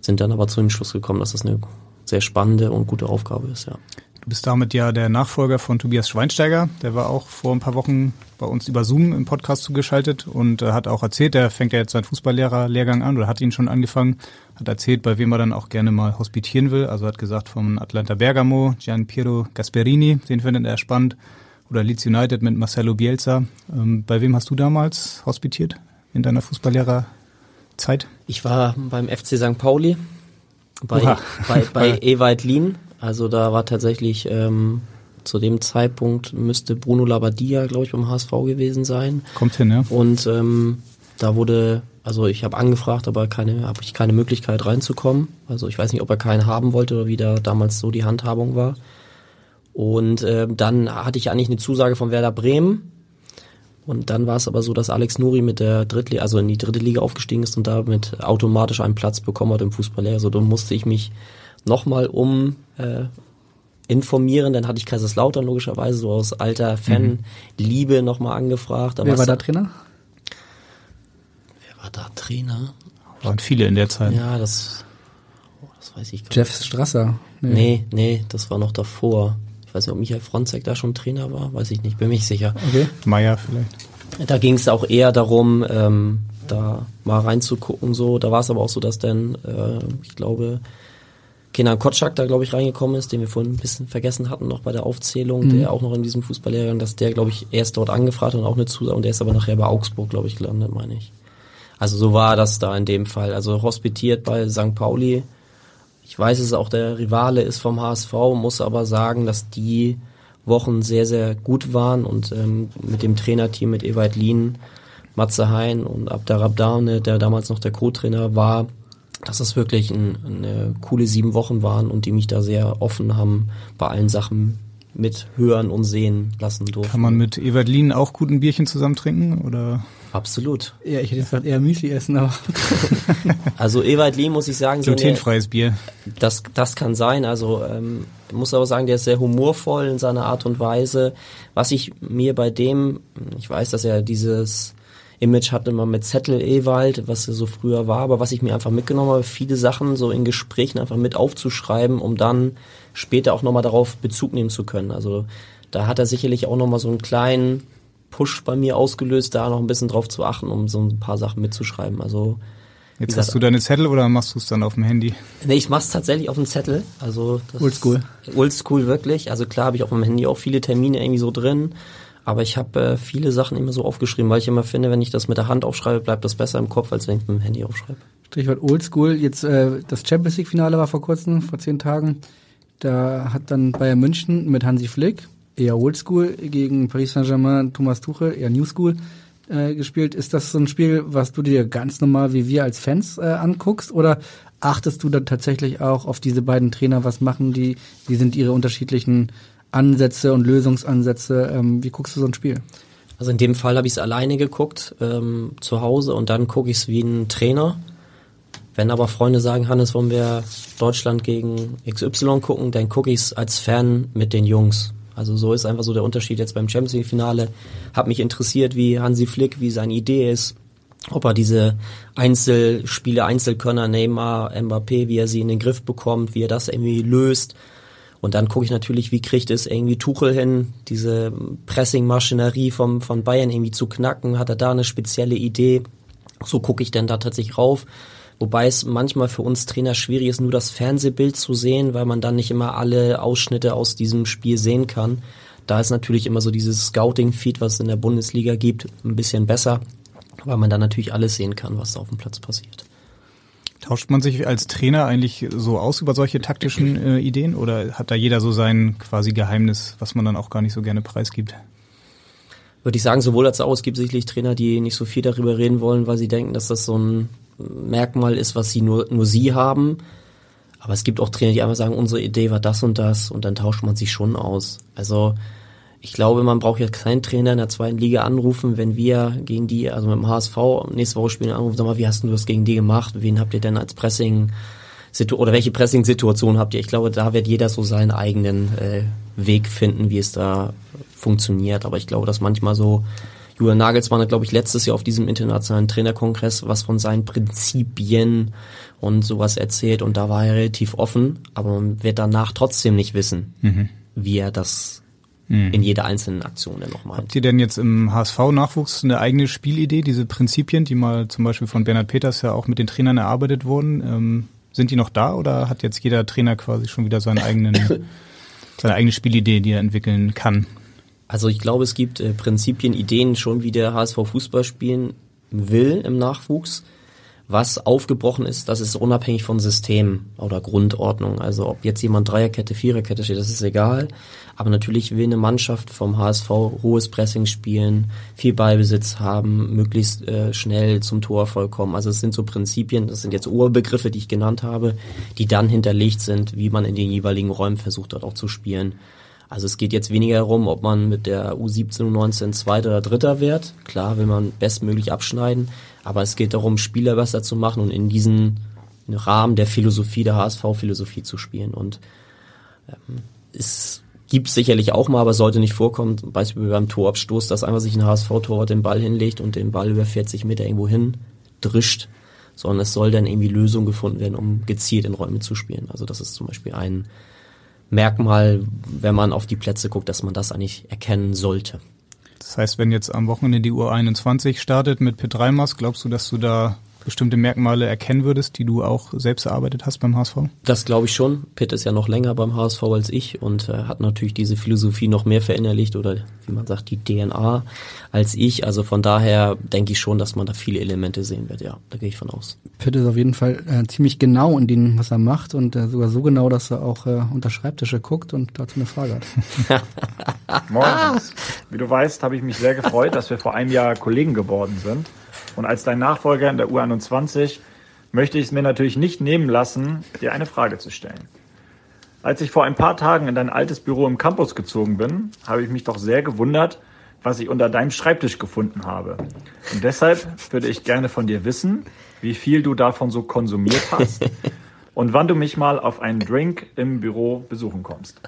sind dann aber zu dem Schluss gekommen, dass das eine sehr spannende und gute Aufgabe ist, ja. Du bist damit ja der Nachfolger von Tobias Schweinsteiger. Der war auch vor ein paar Wochen bei uns über Zoom im Podcast zugeschaltet und äh, hat auch erzählt, der fängt ja jetzt seinen Fußballlehrer-Lehrgang an oder hat ihn schon angefangen. Hat erzählt, bei wem er dann auch gerne mal hospitieren will. Also hat gesagt vom Atlanta Bergamo, Gian Piero Gasperini, den findet er spannend oder Leeds United mit Marcelo Bielsa. Ähm, bei wem hast du damals hospitiert in deiner Fußballlehrerzeit? Ich war beim FC St. Pauli, bei, bei, bei Ewald Lien. Also da war tatsächlich ähm, zu dem Zeitpunkt müsste Bruno Labbadia, glaube ich, beim HSV gewesen sein. Kommt hin, ja. Und ähm, da wurde, also ich habe angefragt, aber keine, habe ich keine Möglichkeit reinzukommen. Also ich weiß nicht, ob er keinen haben wollte oder wie da damals so die Handhabung war. Und äh, dann hatte ich eigentlich eine Zusage von Werder Bremen. Und dann war es aber so, dass Alex Nuri mit der Drittliga, also in die dritte Liga aufgestiegen ist und damit automatisch einen Platz bekommen hat im Fußball. Also dann musste ich mich nochmal um äh, informieren. Dann hatte ich Kaiserslautern logischerweise so aus alter Fanliebe mhm. nochmal angefragt. Wer war da Trainer? Wer war da Trainer? Waren viele in der Zeit. Ja, das, oh, das weiß ich gar nicht. Jeff Strasser. Nee. nee, nee, das war noch davor weiß nicht, ob Michael Fronzek da schon Trainer war, weiß ich nicht, bin mich sicher. Okay. Meier vielleicht. Da ging es auch eher darum, ähm, da mal reinzugucken, so. Da war es aber auch so, dass dann, äh, ich glaube, Kenan Kotschak da, glaube ich, reingekommen ist, den wir vorhin ein bisschen vergessen hatten, noch bei der Aufzählung, mhm. der auch noch in diesem Fußballlehrer, dass der, glaube ich, erst dort angefragt hat und auch eine Zusage, und der ist aber nachher bei Augsburg, glaube ich, gelandet, meine ich. Also so war das da in dem Fall. Also hospitiert bei St. Pauli, ich weiß, es auch der Rivale ist vom HSV, muss aber sagen, dass die Wochen sehr, sehr gut waren und ähm, mit dem Trainerteam, mit Ewald Lien, Matze Hein und Abdarabdane, der damals noch der Co-Trainer war, dass das wirklich ein, eine coole sieben Wochen waren und die mich da sehr offen haben bei allen Sachen mit hören und sehen lassen durften. Kann man mit Ewald Lien auch gut ein Bierchen zusammen trinken oder? Absolut. Ja, ich hätte jetzt gesagt eher Müsli essen, aber. also Ewald Lee muss ich sagen, glutenfreies Bier. Das, das kann sein. Also ähm, muss aber sagen, der ist sehr humorvoll in seiner Art und Weise. Was ich mir bei dem, ich weiß, dass er dieses Image hatte immer mit Zettel Ewald, was er so früher war, aber was ich mir einfach mitgenommen habe, viele Sachen so in Gesprächen einfach mit aufzuschreiben, um dann später auch nochmal darauf Bezug nehmen zu können. Also da hat er sicherlich auch nochmal so einen kleinen Push bei mir ausgelöst, da noch ein bisschen drauf zu achten, um so ein paar Sachen mitzuschreiben. Also Jetzt gesagt, hast du deine Zettel oder machst du es dann auf dem Handy? Nee, ich mach's tatsächlich auf dem Zettel. Also Oldschool. Oldschool wirklich. Also klar habe ich auf dem Handy auch viele Termine irgendwie so drin. Aber ich habe äh, viele Sachen immer so aufgeschrieben, weil ich immer finde, wenn ich das mit der Hand aufschreibe, bleibt das besser im Kopf, als wenn ich mit dem Handy aufschreibe. Stichwort Oldschool. Jetzt äh, das Champions League Finale war vor kurzem, vor zehn Tagen. Da hat dann Bayern München mit Hansi Flick eher Oldschool gegen Paris Saint-Germain, Thomas Tuchel, eher New School äh, gespielt. Ist das so ein Spiel, was du dir ganz normal wie wir als Fans äh, anguckst oder achtest du da tatsächlich auch auf diese beiden Trainer, was machen die, wie sind ihre unterschiedlichen Ansätze und Lösungsansätze, ähm, wie guckst du so ein Spiel? Also in dem Fall habe ich es alleine geguckt, ähm, zu Hause und dann gucke ich es wie ein Trainer. Wenn aber Freunde sagen, Hannes, wollen wir Deutschland gegen XY gucken, dann gucke ich es als Fan mit den Jungs. Also so ist einfach so der Unterschied jetzt beim Champions League Finale. Hat mich interessiert, wie Hansi Flick, wie seine Idee ist, ob er diese Einzelspiele, Einzelkönner, Neymar, Mbappé, wie er sie in den Griff bekommt, wie er das irgendwie löst. Und dann gucke ich natürlich, wie kriegt es irgendwie Tuchel hin, diese Pressing-Maschinerie vom, von Bayern irgendwie zu knacken. Hat er da eine spezielle Idee? So gucke ich dann da tatsächlich rauf. Wobei es manchmal für uns Trainer schwierig ist, nur das Fernsehbild zu sehen, weil man dann nicht immer alle Ausschnitte aus diesem Spiel sehen kann. Da ist natürlich immer so dieses Scouting-Feed, was es in der Bundesliga gibt, ein bisschen besser, weil man dann natürlich alles sehen kann, was da auf dem Platz passiert. Tauscht man sich als Trainer eigentlich so aus über solche taktischen äh, Ideen oder hat da jeder so sein quasi Geheimnis, was man dann auch gar nicht so gerne preisgibt? würde ich sagen, sowohl als auch. Es gibt sicherlich Trainer, die nicht so viel darüber reden wollen, weil sie denken, dass das so ein Merkmal ist, was sie nur, nur sie haben. Aber es gibt auch Trainer, die einfach sagen, unsere Idee war das und das und dann tauscht man sich schon aus. Also ich glaube, man braucht jetzt keinen Trainer in der zweiten Liga anrufen, wenn wir gegen die, also mit dem HSV nächste Woche spielen, anrufen, sag mal, wie hast du das gegen die gemacht? Wen habt ihr denn als Pressing oder welche Pressing-Situation habt ihr? Ich glaube, da wird jeder so seinen eigenen äh, Weg finden, wie es da funktioniert. Aber ich glaube, dass manchmal so Julian Nagelsmann hat, glaube ich, letztes Jahr auf diesem internationalen Trainerkongress was von seinen Prinzipien und sowas erzählt und da war er relativ offen, aber man wird danach trotzdem nicht wissen, mhm. wie er das mhm. in jeder einzelnen Aktion dann noch meint. Habt ihr denn jetzt im HSV-Nachwuchs eine eigene Spielidee, diese Prinzipien, die mal zum Beispiel von Bernhard Peters ja auch mit den Trainern erarbeitet wurden? Ähm, sind die noch da oder hat jetzt jeder Trainer quasi schon wieder seinen eigenen, seine eigene Spielidee, die er entwickeln kann? Also ich glaube, es gibt äh, Prinzipien, Ideen schon, wie der HSV Fußball spielen will im Nachwuchs. Was aufgebrochen ist, das ist unabhängig von System oder Grundordnung. Also ob jetzt jemand Dreierkette, Viererkette steht, das ist egal. Aber natürlich will eine Mannschaft vom HSV hohes Pressing spielen, viel Ballbesitz haben, möglichst äh, schnell zum Tor vollkommen. Also es sind so Prinzipien, das sind jetzt Urbegriffe, die ich genannt habe, die dann hinterlegt sind, wie man in den jeweiligen Räumen versucht dort auch zu spielen. Also es geht jetzt weniger darum, ob man mit der U17, U19 Zweiter oder Dritter wird. Klar will man bestmöglich abschneiden, aber es geht darum, Spieler besser zu machen und in diesen Rahmen der Philosophie, der HSV-Philosophie zu spielen. Und ähm, es gibt sicherlich auch mal, aber sollte nicht vorkommen, zum Beispiel beim Torabstoß, dass einfach sich ein HSV-Torwart den Ball hinlegt und den Ball über 40 Meter irgendwo hin drischt, sondern es soll dann irgendwie Lösungen gefunden werden, um gezielt in Räume zu spielen. Also das ist zum Beispiel ein Merkmal, wenn man auf die Plätze guckt, dass man das eigentlich erkennen sollte. Das heißt, wenn jetzt am Wochenende die U21 startet mit P3-Mask, glaubst du, dass du da bestimmte Merkmale erkennen würdest, die du auch selbst erarbeitet hast beim HSV? Das glaube ich schon. Pitt ist ja noch länger beim HSV als ich und äh, hat natürlich diese Philosophie noch mehr verinnerlicht oder wie man sagt, die DNA als ich. Also von daher denke ich schon, dass man da viele Elemente sehen wird. Ja, da gehe ich von aus. Pitt ist auf jeden Fall äh, ziemlich genau in dem, was er macht und äh, sogar so genau, dass er auch äh, unter Schreibtische guckt und dazu eine Frage hat. Moin. Wie du weißt, habe ich mich sehr gefreut, dass wir vor einem Jahr Kollegen geworden sind. Und als dein Nachfolger in der U21 möchte ich es mir natürlich nicht nehmen lassen, dir eine Frage zu stellen. Als ich vor ein paar Tagen in dein altes Büro im Campus gezogen bin, habe ich mich doch sehr gewundert, was ich unter deinem Schreibtisch gefunden habe. Und deshalb würde ich gerne von dir wissen, wie viel du davon so konsumiert hast und wann du mich mal auf einen Drink im Büro besuchen kommst.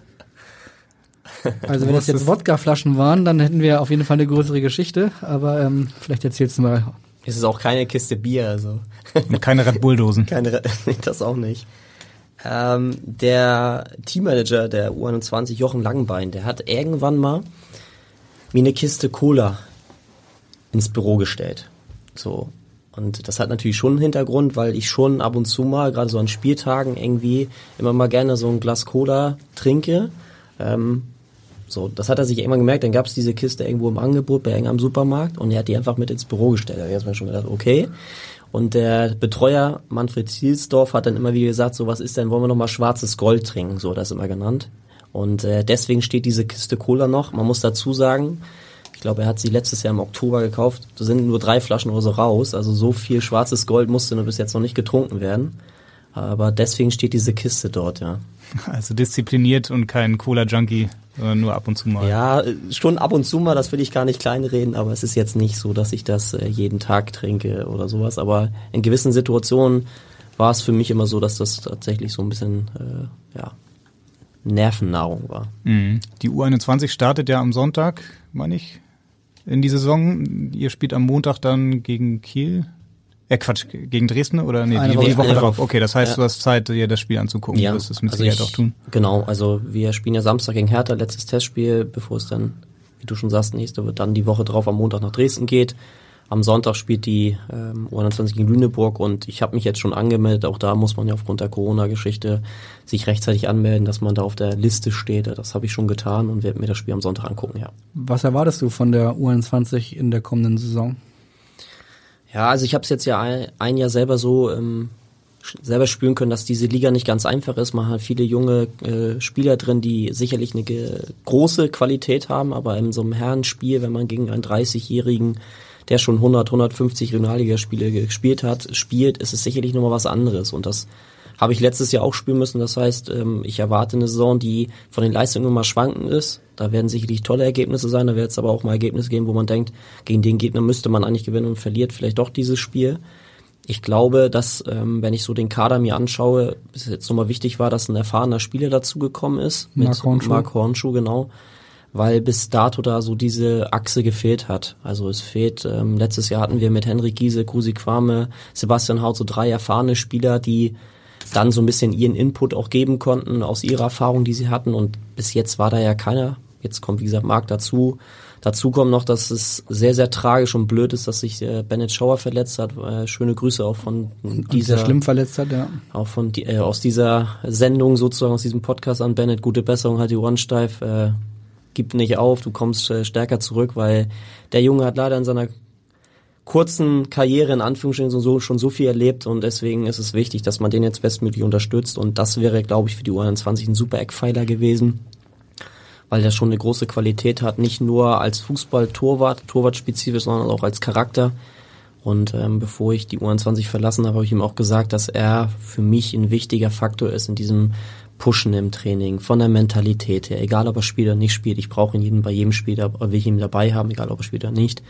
Also wenn das jetzt Wodkaflaschen waren, dann hätten wir auf jeden Fall eine größere Geschichte, aber ähm, vielleicht erzählst du mal es ist auch keine Kiste Bier, also. Und keine Red Bulldosen. keine, das auch nicht. Ähm, der Teammanager der U21, Jochen Langenbein, der hat irgendwann mal mir eine Kiste Cola ins Büro gestellt. So. Und das hat natürlich schon einen Hintergrund, weil ich schon ab und zu mal, gerade so an Spieltagen irgendwie, immer mal gerne so ein Glas Cola trinke. Ähm, so, das hat er sich irgendwann gemerkt, dann gab es diese Kiste irgendwo im Angebot bei irgendeinem Supermarkt und er hat die einfach mit ins Büro gestellt. Da habe ich erstmal schon gedacht, okay. Und der Betreuer Manfred Zielsdorf hat dann immer wieder gesagt, so was ist denn, wollen wir nochmal schwarzes Gold trinken, so das immer genannt. Und äh, deswegen steht diese Kiste Cola noch. Man muss dazu sagen, ich glaube, er hat sie letztes Jahr im Oktober gekauft. Da sind nur drei Flaschen oder so raus. Also so viel schwarzes Gold musste nur bis jetzt noch nicht getrunken werden. Aber deswegen steht diese Kiste dort, ja. Also diszipliniert und kein Cola-Junkie nur ab und zu mal. Ja, schon ab und zu mal, das will ich gar nicht kleinreden, aber es ist jetzt nicht so, dass ich das äh, jeden Tag trinke oder sowas. Aber in gewissen Situationen war es für mich immer so, dass das tatsächlich so ein bisschen äh, ja, Nervennahrung war. Mhm. Die U21 startet ja am Sonntag, meine ich, in die Saison. Ihr spielt am Montag dann gegen Kiel. Ja, Quatsch, gegen Dresden oder nee, eine die, Woche, die Woche drauf. Okay, das heißt, ja. du hast Zeit, dir das Spiel anzugucken. Ja, du wirst es mit also Sicherheit ich, auch tun. Genau, also wir spielen ja Samstag gegen Hertha, letztes Testspiel, bevor es dann, wie du schon sagst, nächste wird dann die Woche drauf am Montag nach Dresden geht. Am Sonntag spielt die ähm, U21 gegen Lüneburg und ich habe mich jetzt schon angemeldet. Auch da muss man ja aufgrund der Corona-Geschichte sich rechtzeitig anmelden, dass man da auf der Liste steht. Das habe ich schon getan und werde mir das Spiel am Sonntag angucken, ja. Was erwartest du von der U21 in der kommenden Saison? Ja, also ich habe es jetzt ja ein, Jahr selber so im selber spüren können, dass diese Liga nicht ganz einfach ist. Man hat viele junge äh, Spieler drin, die sicherlich eine große Qualität haben, aber in so einem Herrenspiel, wenn man gegen einen 30-Jährigen, der schon 100, 150 Regionalligaspiele gespielt hat, spielt, ist es sicherlich nochmal was anderes. Und das habe ich letztes Jahr auch spielen müssen. Das heißt, ähm, ich erwarte eine Saison, die von den Leistungen immer schwanken ist. Da werden sicherlich tolle Ergebnisse sein. Da wird es aber auch mal Ergebnisse geben, wo man denkt, gegen den Gegner müsste man eigentlich gewinnen und verliert vielleicht doch dieses Spiel. Ich glaube, dass, ähm, wenn ich so den Kader mir anschaue, bis jetzt nochmal wichtig war, dass ein erfahrener Spieler dazugekommen ist. Mit Mark Hornschuh. Mark Hornschuh, genau. Weil bis dato da so diese Achse gefehlt hat. Also es fehlt, ähm, letztes Jahr hatten wir mit Henrik Giese, Kusi Kwame, Sebastian Haut so drei erfahrene Spieler, die dann so ein bisschen ihren Input auch geben konnten aus ihrer Erfahrung, die sie hatten. Und bis jetzt war da ja keiner. Jetzt kommt, wie gesagt, Marc dazu. Dazu kommt noch, dass es sehr, sehr tragisch und blöd ist, dass sich äh, Bennett Schauer verletzt hat. Äh, schöne Grüße auch von dieser. Sehr schlimm verletzt hat, ja. Auch von die, äh, aus dieser Sendung sozusagen, aus diesem Podcast an Bennett. Gute Besserung, halt die Ohren steif. Äh, gib nicht auf, du kommst äh, stärker zurück, weil der Junge hat leider in seiner kurzen Karriere in Anführungsstrichen so, schon so viel erlebt und deswegen ist es wichtig, dass man den jetzt bestmöglich unterstützt und das wäre, glaube ich, für die U21 ein super Eckpfeiler gewesen, weil der schon eine große Qualität hat, nicht nur als Fußball-Torwart, Torwart-spezifisch, sondern auch als Charakter. Und ähm, bevor ich die U21 verlassen habe, habe ich ihm auch gesagt, dass er für mich ein wichtiger Faktor ist in diesem Pushen im Training, von der Mentalität her, egal ob er spielt oder nicht spielt. Ich brauche ihn bei jedem Spiel, will ich ihn dabei haben, egal ob er spielt oder nicht.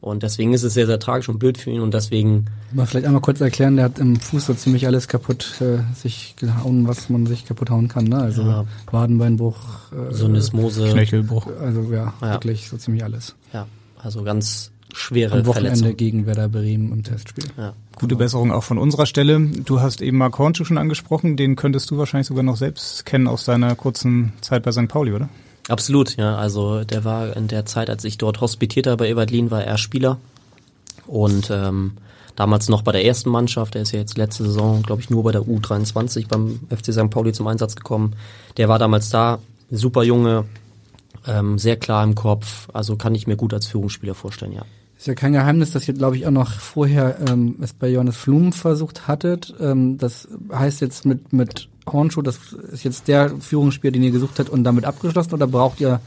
Und deswegen ist es sehr, sehr tragisch und blöd für ihn und deswegen. Mal vielleicht einmal kurz erklären, der hat im Fuß so ziemlich alles kaputt äh, sich gehauen, was man sich kaputt hauen kann, ne? Also ja. Wadenbeinbruch, äh, Syndesmose, Knöchelbruch. Also ja, ja, wirklich so ziemlich alles. Ja, also ganz schwere Am Wochenende Verletzung. gegen Werder Bremen im Testspiel. Ja. Gute Besserung auch von unserer Stelle. Du hast eben Mark Hornschuh schon angesprochen, den könntest du wahrscheinlich sogar noch selbst kennen aus deiner kurzen Zeit bei St. Pauli, oder? Absolut, ja. Also der war in der Zeit, als ich dort hospitiert habe bei Evalin, war er Spieler. Und ähm, damals noch bei der ersten Mannschaft, der ist ja jetzt letzte Saison, glaube ich, nur bei der U23 beim FC St. Pauli zum Einsatz gekommen. Der war damals da, super Junge, ähm, sehr klar im Kopf, also kann ich mir gut als Führungsspieler vorstellen, ja. Ist ja kein Geheimnis, dass ihr, glaube ich, auch noch vorher ähm, es bei Johannes Flum versucht hattet. Ähm, das heißt jetzt mit, mit Hornschuh, das ist jetzt der Führungsspieler, den ihr gesucht habt und damit abgeschlossen oder braucht ihr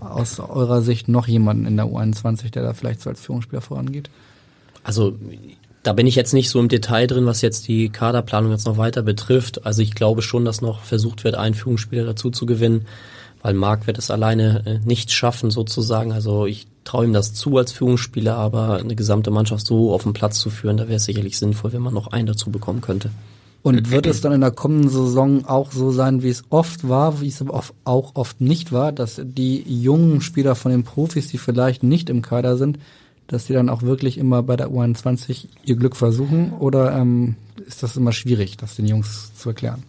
aus eurer Sicht noch jemanden in der U21, der da vielleicht so als Führungsspieler vorangeht? Also da bin ich jetzt nicht so im Detail drin, was jetzt die Kaderplanung jetzt noch weiter betrifft. Also ich glaube schon, dass noch versucht wird, einen Führungsspieler dazu zu gewinnen, weil Marc wird es alleine äh, nicht schaffen sozusagen. Also ich traue ihm das zu als Führungsspieler, aber eine gesamte Mannschaft so auf den Platz zu führen, da wäre es sicherlich sinnvoll, wenn man noch einen dazu bekommen könnte. Und wird es dann in der kommenden Saison auch so sein, wie es oft war, wie es aber auch oft nicht war, dass die jungen Spieler von den Profis, die vielleicht nicht im Kader sind, dass die dann auch wirklich immer bei der U21 ihr Glück versuchen? Oder ähm, ist das immer schwierig, das den Jungs zu erklären?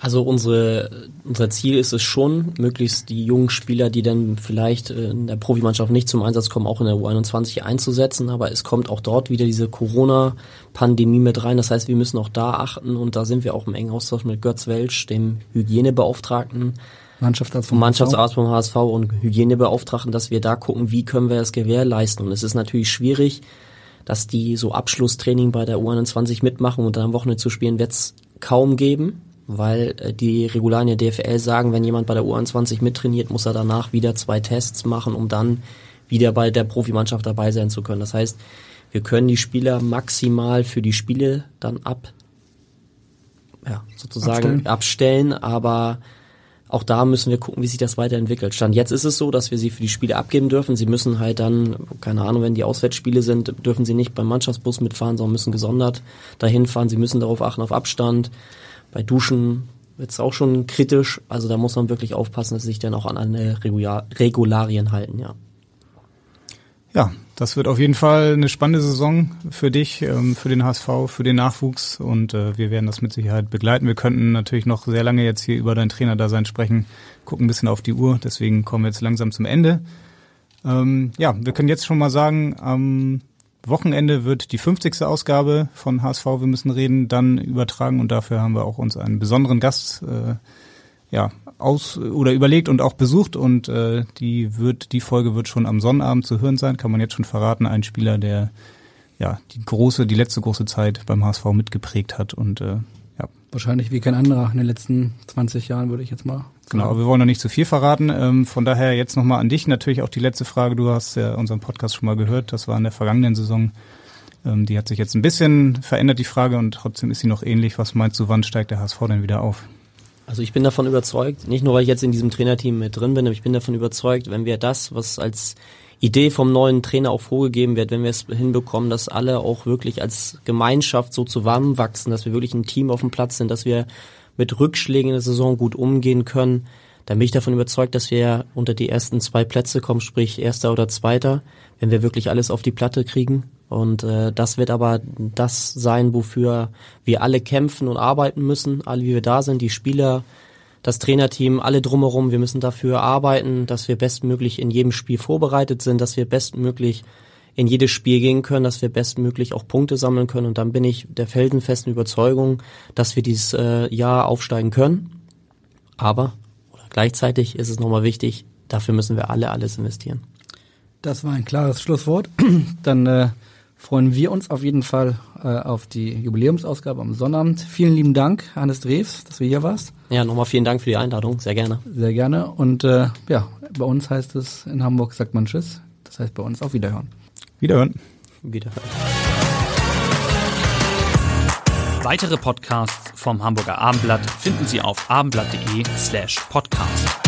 Also unsere, unser Ziel ist es schon, möglichst die jungen Spieler, die dann vielleicht in der Profimannschaft nicht zum Einsatz kommen, auch in der U21 einzusetzen. Aber es kommt auch dort wieder diese Corona-Pandemie mit rein. Das heißt, wir müssen auch da achten und da sind wir auch im engen Austausch mit Götz Welsch, dem Hygienebeauftragten, Mannschaftsarzt vom, Mannschaftsarzt vom HSV und Hygienebeauftragten, dass wir da gucken, wie können wir das gewährleisten. Und es ist natürlich schwierig, dass die so Abschlusstraining bei der U21 mitmachen und dann am Wochenende zu spielen, wird es kaum geben weil äh, die Regularien der DFL sagen, wenn jemand bei der U21 mittrainiert, muss er danach wieder zwei Tests machen, um dann wieder bei der Profimannschaft dabei sein zu können. Das heißt, wir können die Spieler maximal für die Spiele dann ab, ja, sozusagen abstellen, abstellen aber auch da müssen wir gucken, wie sich das weiterentwickelt. Stand jetzt ist es so, dass wir sie für die Spiele abgeben dürfen. Sie müssen halt dann, keine Ahnung, wenn die Auswärtsspiele sind, dürfen sie nicht beim Mannschaftsbus mitfahren, sondern müssen gesondert dahin fahren. Sie müssen darauf achten, auf Abstand. Bei Duschen wird es auch schon kritisch. Also da muss man wirklich aufpassen, dass sie sich dann auch an eine Regularien halten, ja. Ja, das wird auf jeden Fall eine spannende Saison für dich, ähm, für den HSV, für den Nachwuchs und äh, wir werden das mit Sicherheit begleiten. Wir könnten natürlich noch sehr lange jetzt hier über dein Trainerdasein sprechen, gucken ein bisschen auf die Uhr, deswegen kommen wir jetzt langsam zum Ende. Ähm, ja, wir können jetzt schon mal sagen, am Wochenende wird die 50. Ausgabe von HSV Wir müssen reden dann übertragen und dafür haben wir auch uns einen besonderen Gast äh, ja aus oder überlegt und auch besucht und äh, die wird die Folge wird schon am Sonnabend zu hören sein, kann man jetzt schon verraten, ein Spieler, der ja die große, die letzte große Zeit beim HSV mitgeprägt hat und äh, ja. Wahrscheinlich wie kein anderer in den letzten 20 Jahren, würde ich jetzt mal. Genau, aber wir wollen noch nicht zu viel verraten. Ähm, von daher jetzt nochmal an dich natürlich auch die letzte Frage. Du hast ja unseren Podcast schon mal gehört. Das war in der vergangenen Saison. Ähm, die hat sich jetzt ein bisschen verändert, die Frage, und trotzdem ist sie noch ähnlich. Was meinst du, wann steigt der HSV denn wieder auf? Also ich bin davon überzeugt, nicht nur weil ich jetzt in diesem Trainerteam mit drin bin, aber ich bin davon überzeugt, wenn wir das, was als Idee vom neuen Trainer auch vorgegeben wird, wenn wir es hinbekommen, dass alle auch wirklich als Gemeinschaft so zusammenwachsen, dass wir wirklich ein Team auf dem Platz sind, dass wir mit Rückschlägen in der Saison gut umgehen können, dann bin ich davon überzeugt, dass wir unter die ersten zwei Plätze kommen, sprich erster oder zweiter, wenn wir wirklich alles auf die Platte kriegen. Und äh, das wird aber das sein, wofür wir alle kämpfen und arbeiten müssen, alle wie wir da sind, die Spieler, das Trainerteam, alle drumherum. Wir müssen dafür arbeiten, dass wir bestmöglich in jedem Spiel vorbereitet sind, dass wir bestmöglich in jedes Spiel gehen können, dass wir bestmöglich auch Punkte sammeln können. Und dann bin ich der felsenfesten Überzeugung, dass wir dieses äh, Jahr aufsteigen können. Aber gleichzeitig ist es nochmal wichtig, dafür müssen wir alle alles investieren. Das war ein klares Schlusswort. Dann äh, freuen wir uns auf jeden Fall äh, auf die Jubiläumsausgabe am Sonnabend. Vielen lieben Dank, Hannes Drews, dass du hier warst. Ja, nochmal vielen Dank für die Einladung. Sehr gerne. Sehr gerne. Und äh, ja, bei uns heißt es, in Hamburg sagt man Tschüss. Das heißt bei uns auf Wiederhören. Wiederhören. Wiederhören. Weitere Podcasts vom Hamburger Abendblatt finden Sie auf abendblatt.de slash podcast.